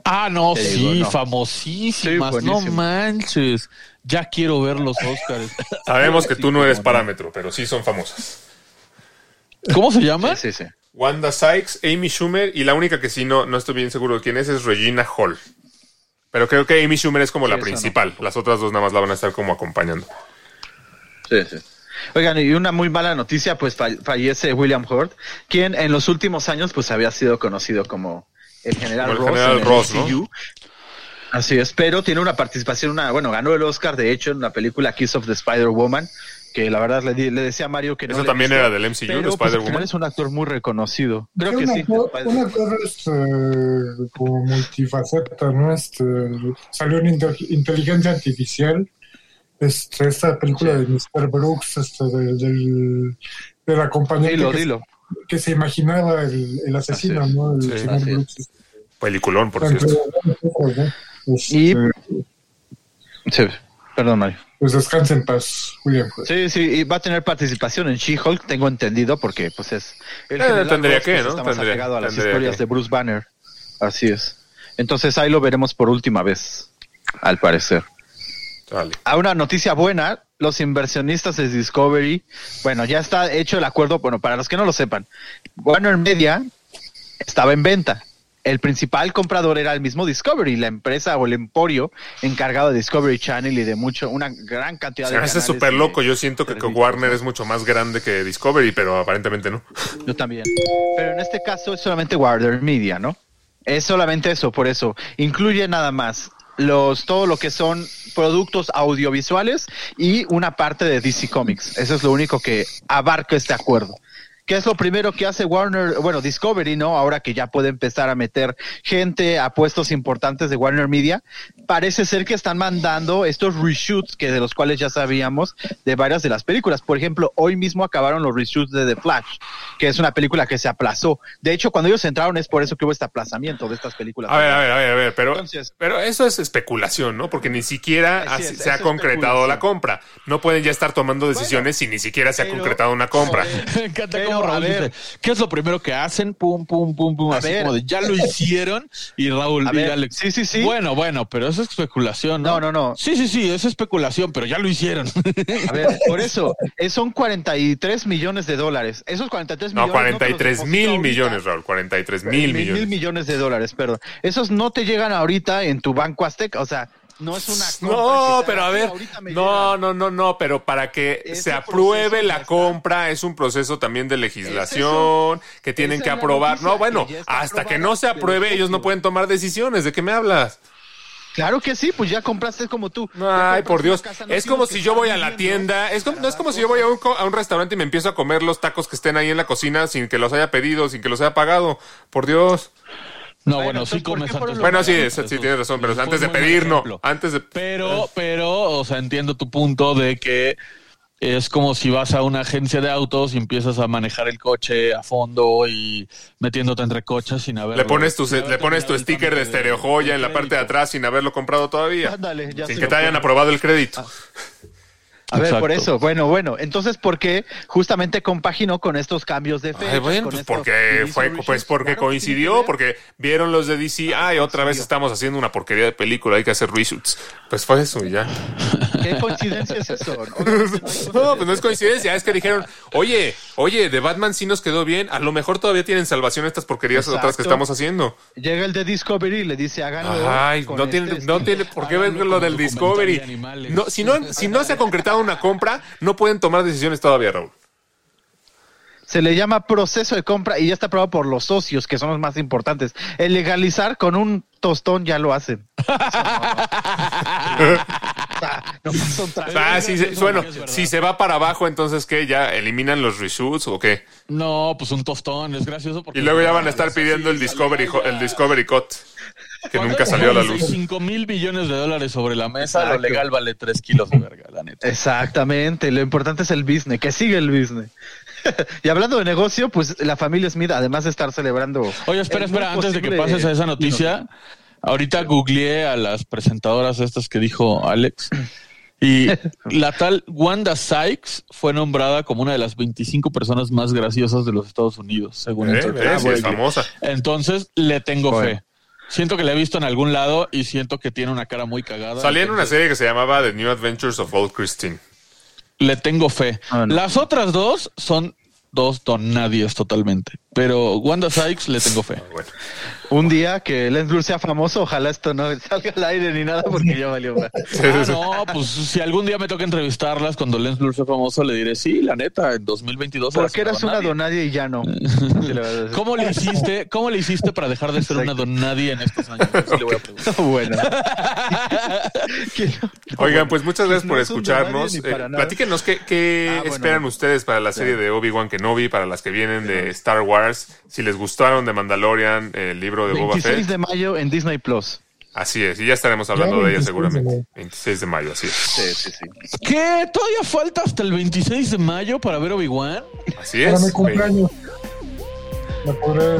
Ah, no, Te sí, digo, no. famosísimas. Sí, no manches. Ya quiero ver los Oscars. Sabemos que tú no eres parámetro, pero sí son famosas. ¿Cómo se llama? Sí, sí, sí. Wanda Sykes, Amy Schumer y la única que sí no, no estoy bien seguro de quién es es Regina Hall. Pero creo que Amy Schumer es como la no. principal. Las otras dos nada más la van a estar como acompañando. Sí, sí. Oigan, y una muy mala noticia, pues fa- fallece William Hurt, quien en los últimos años pues había sido conocido como el general Como el Ross. general en el Ross, ¿no? MCU. Así es, pero tiene una participación, una, bueno, ganó el Oscar de hecho en la película Kiss of the Spider-Woman, que la verdad le, di- le decía a Mario que no Eso también era del MCU, de pero, pues, es un actor muy reconocido. Creo que un sí. un actor este, como multifaceta, ¿no? Este, salió en inte- inteligencia artificial. Este, esta película de Mr. Brooks, este, de, del, de la compañía Dilo, que, dilo. que se imaginaba el, el asesino, Así. ¿no? El Sí, señor así es. Brooks. Peliculón, por Entre cierto. Este, Y- Sí, perdón, Mario. Pues descansa en paz, William. Sí, sí, y va a tener participación en She-Hulk, tengo entendido, porque pues es el Eh, tendría Ross, que, pues, ¿no? está más Tendría- apegado a las historias que. de Bruce Banner. Así es. Entonces ahí lo veremos por última vez, al parecer. Vale. A una noticia buena, los inversionistas de Discovery, bueno, ya está hecho el acuerdo, bueno, para los que no lo sepan, Warner Media estaba en venta. El principal comprador era el mismo Discovery, la empresa o el emporio encargado de Discovery Channel y de mucho, una gran cantidad Se de canales súper loco. Yo siento que, que Warner es mucho más grande que Discovery, pero aparentemente no. Yo también. Pero en este caso es solamente Warner Media, ¿no? Es solamente eso, por eso. Incluye nada más los todo lo que son productos audiovisuales y una parte de DC Comics. Eso es lo único que abarca este acuerdo. ¿Qué es lo primero que hace Warner, bueno, Discovery, ¿no? Ahora que ya puede empezar a meter gente a puestos importantes de Warner Media, parece ser que están mandando estos reshoots que de los cuales ya sabíamos de varias de las películas. Por ejemplo, hoy mismo acabaron los reshoots de The Flash, que es una película que se aplazó. De hecho, cuando ellos entraron es por eso que hubo este aplazamiento de estas películas. A ver, a ver, a ver, a ver, pero, Entonces- pero eso es especulación, ¿no? Porque ni siquiera Así así es, se ha concretado la compra. No pueden ya estar tomando decisiones si ni siquiera se ha concretado una compra. Me encanta Pero, Raúl ver. dice, ¿qué es lo primero que hacen? Pum, pum, pum, pum, A así ver. como de, ya lo hicieron y Raúl A y ver, Alex. sí, sí, sí. Bueno, bueno, pero eso es especulación, ¿no? No, no, no. Sí, sí, sí, es especulación, pero ya lo hicieron. A ver, por eso, eh, son 43 millones de dólares. Esos 43 No, millones. los 43 deposito mil ahorita. millones, Raúl. 43 mil Mil, millones. mil millones de dólares, perdón. Esos no te llegan ahorita en tu banco azteca, o sea, no es una compra No, pero a ver, no, no, no, no, pero para que Ese se apruebe la está. compra es un proceso también de legislación que tienen Esa que aprobar. No, bueno, que hasta que no se apruebe ellos no pueden tomar decisiones. ¿De qué me hablas? Claro que sí, pues ya compraste como tú. Ay, por Dios. casa, no Es como si yo voy a la tienda. Es como, no es como si yo voy a un, a un restaurante y me empiezo a comer los tacos que estén ahí en la cocina sin que los haya pedido, sin que los haya pagado. Por Dios. No, Bueno, bueno, sí entonces, ¿por comes qué fueron antes. los Bueno, sí, sí tienes razón, pero antes de pedir, no. Antes de. Pero, pero, o sea, entiendo tu punto de que es como si vas a una agencia de autos y empiezas a manejar el coche a fondo y metiéndote entre coches sin haber Le pones tu, le pones tu sticker de estereo joya en la parte de atrás sin haberlo comprado todavía. Ándale, ya sin que te hayan aprobado el crédito. A ver, por eso, bueno, bueno, entonces, ¿por qué justamente compaginó con estos cambios de? Ay, bueno, pues porque fue, pues porque coincidió, porque vieron los de DC, ay, otra vez estamos haciendo una porquería de película, hay que hacer reshoots. Pues fue eso y ya. ¿Qué coincidencia es eso? No, pues no es coincidencia, es que dijeron, oye, oye, de Batman sí nos quedó bien, a lo mejor todavía tienen salvación estas porquerías Exacto. otras que estamos haciendo. Llega el de Discovery y le dice, háganlo. Ay, no este tiene, no estilo". tiene por qué ver lo del Discovery. de. No, si no, si no se ha concretado una compra, no pueden tomar decisiones todavía, Raúl. Se le llama proceso de compra y ya está aprobado por los socios, que son los más importantes. El legalizar con un tostón ya lo hacen. no Ah, sí, bueno, si se va para abajo, entonces ¿qué? ¿Ya eliminan los reshoots o qué? No, pues un tostón, es gracioso porque... Y luego ya van a estar pidiendo el Discovery, el Discovery Cut, que nunca salió a la luz. 5 mil millones de dólares sobre la mesa, lo legal vale 3 kilos de verga, la neta. Exactamente, lo importante es el business, que sigue el business. y hablando de negocio, pues la familia Smith, además de estar celebrando. Oye, espera, espera, antes de que pases a esa noticia, ahorita googleé a las presentadoras estas que dijo Alex. Y la tal Wanda Sykes fue nombrada como una de las 25 personas más graciosas de los Estados Unidos, según Eh, Entertainment ves, es famosa. Entonces, le tengo fe. Siento que la he visto en algún lado y siento que tiene una cara muy cagada. Salía en una serie que se llamaba The New Adventures of Old Christine. Le tengo fe. Ah, no. Las otras dos son dos donadies totalmente. Pero Wanda Sykes le tengo fe. Bueno, Un día que Lens Blur sea famoso, ojalá esto no salga al aire ni nada porque ya valió. más. Ah, no, pues si algún día me toca entrevistarlas cuando Lens Blur sea famoso, le diré, sí, la neta, en donadie. Porque eras una donadie y ya no. ¿Cómo le hiciste, cómo le hiciste para dejar de ser una donadie en estos años? Eso le voy a preguntar. bueno. Oigan, pues muchas gracias por escucharnos. Eh, platíquenos qué, qué Ah, bueno. esperan ustedes para la serie de Obi-Wan Kenobi, para las que vienen de Star Wars. Si les gustaron de Mandalorian, el libro de Boba 26 Fett. de mayo en Disney Plus. Así es, y ya estaremos hablando Ya, de ella 26 de seguramente. mayo. 26 de mayo, así es. Sí, sí, sí. ¿Qué? ¿Todavía falta hasta el 26 de mayo para ver Obi-Wan? Así Para es. mi cumpleaños. La podré.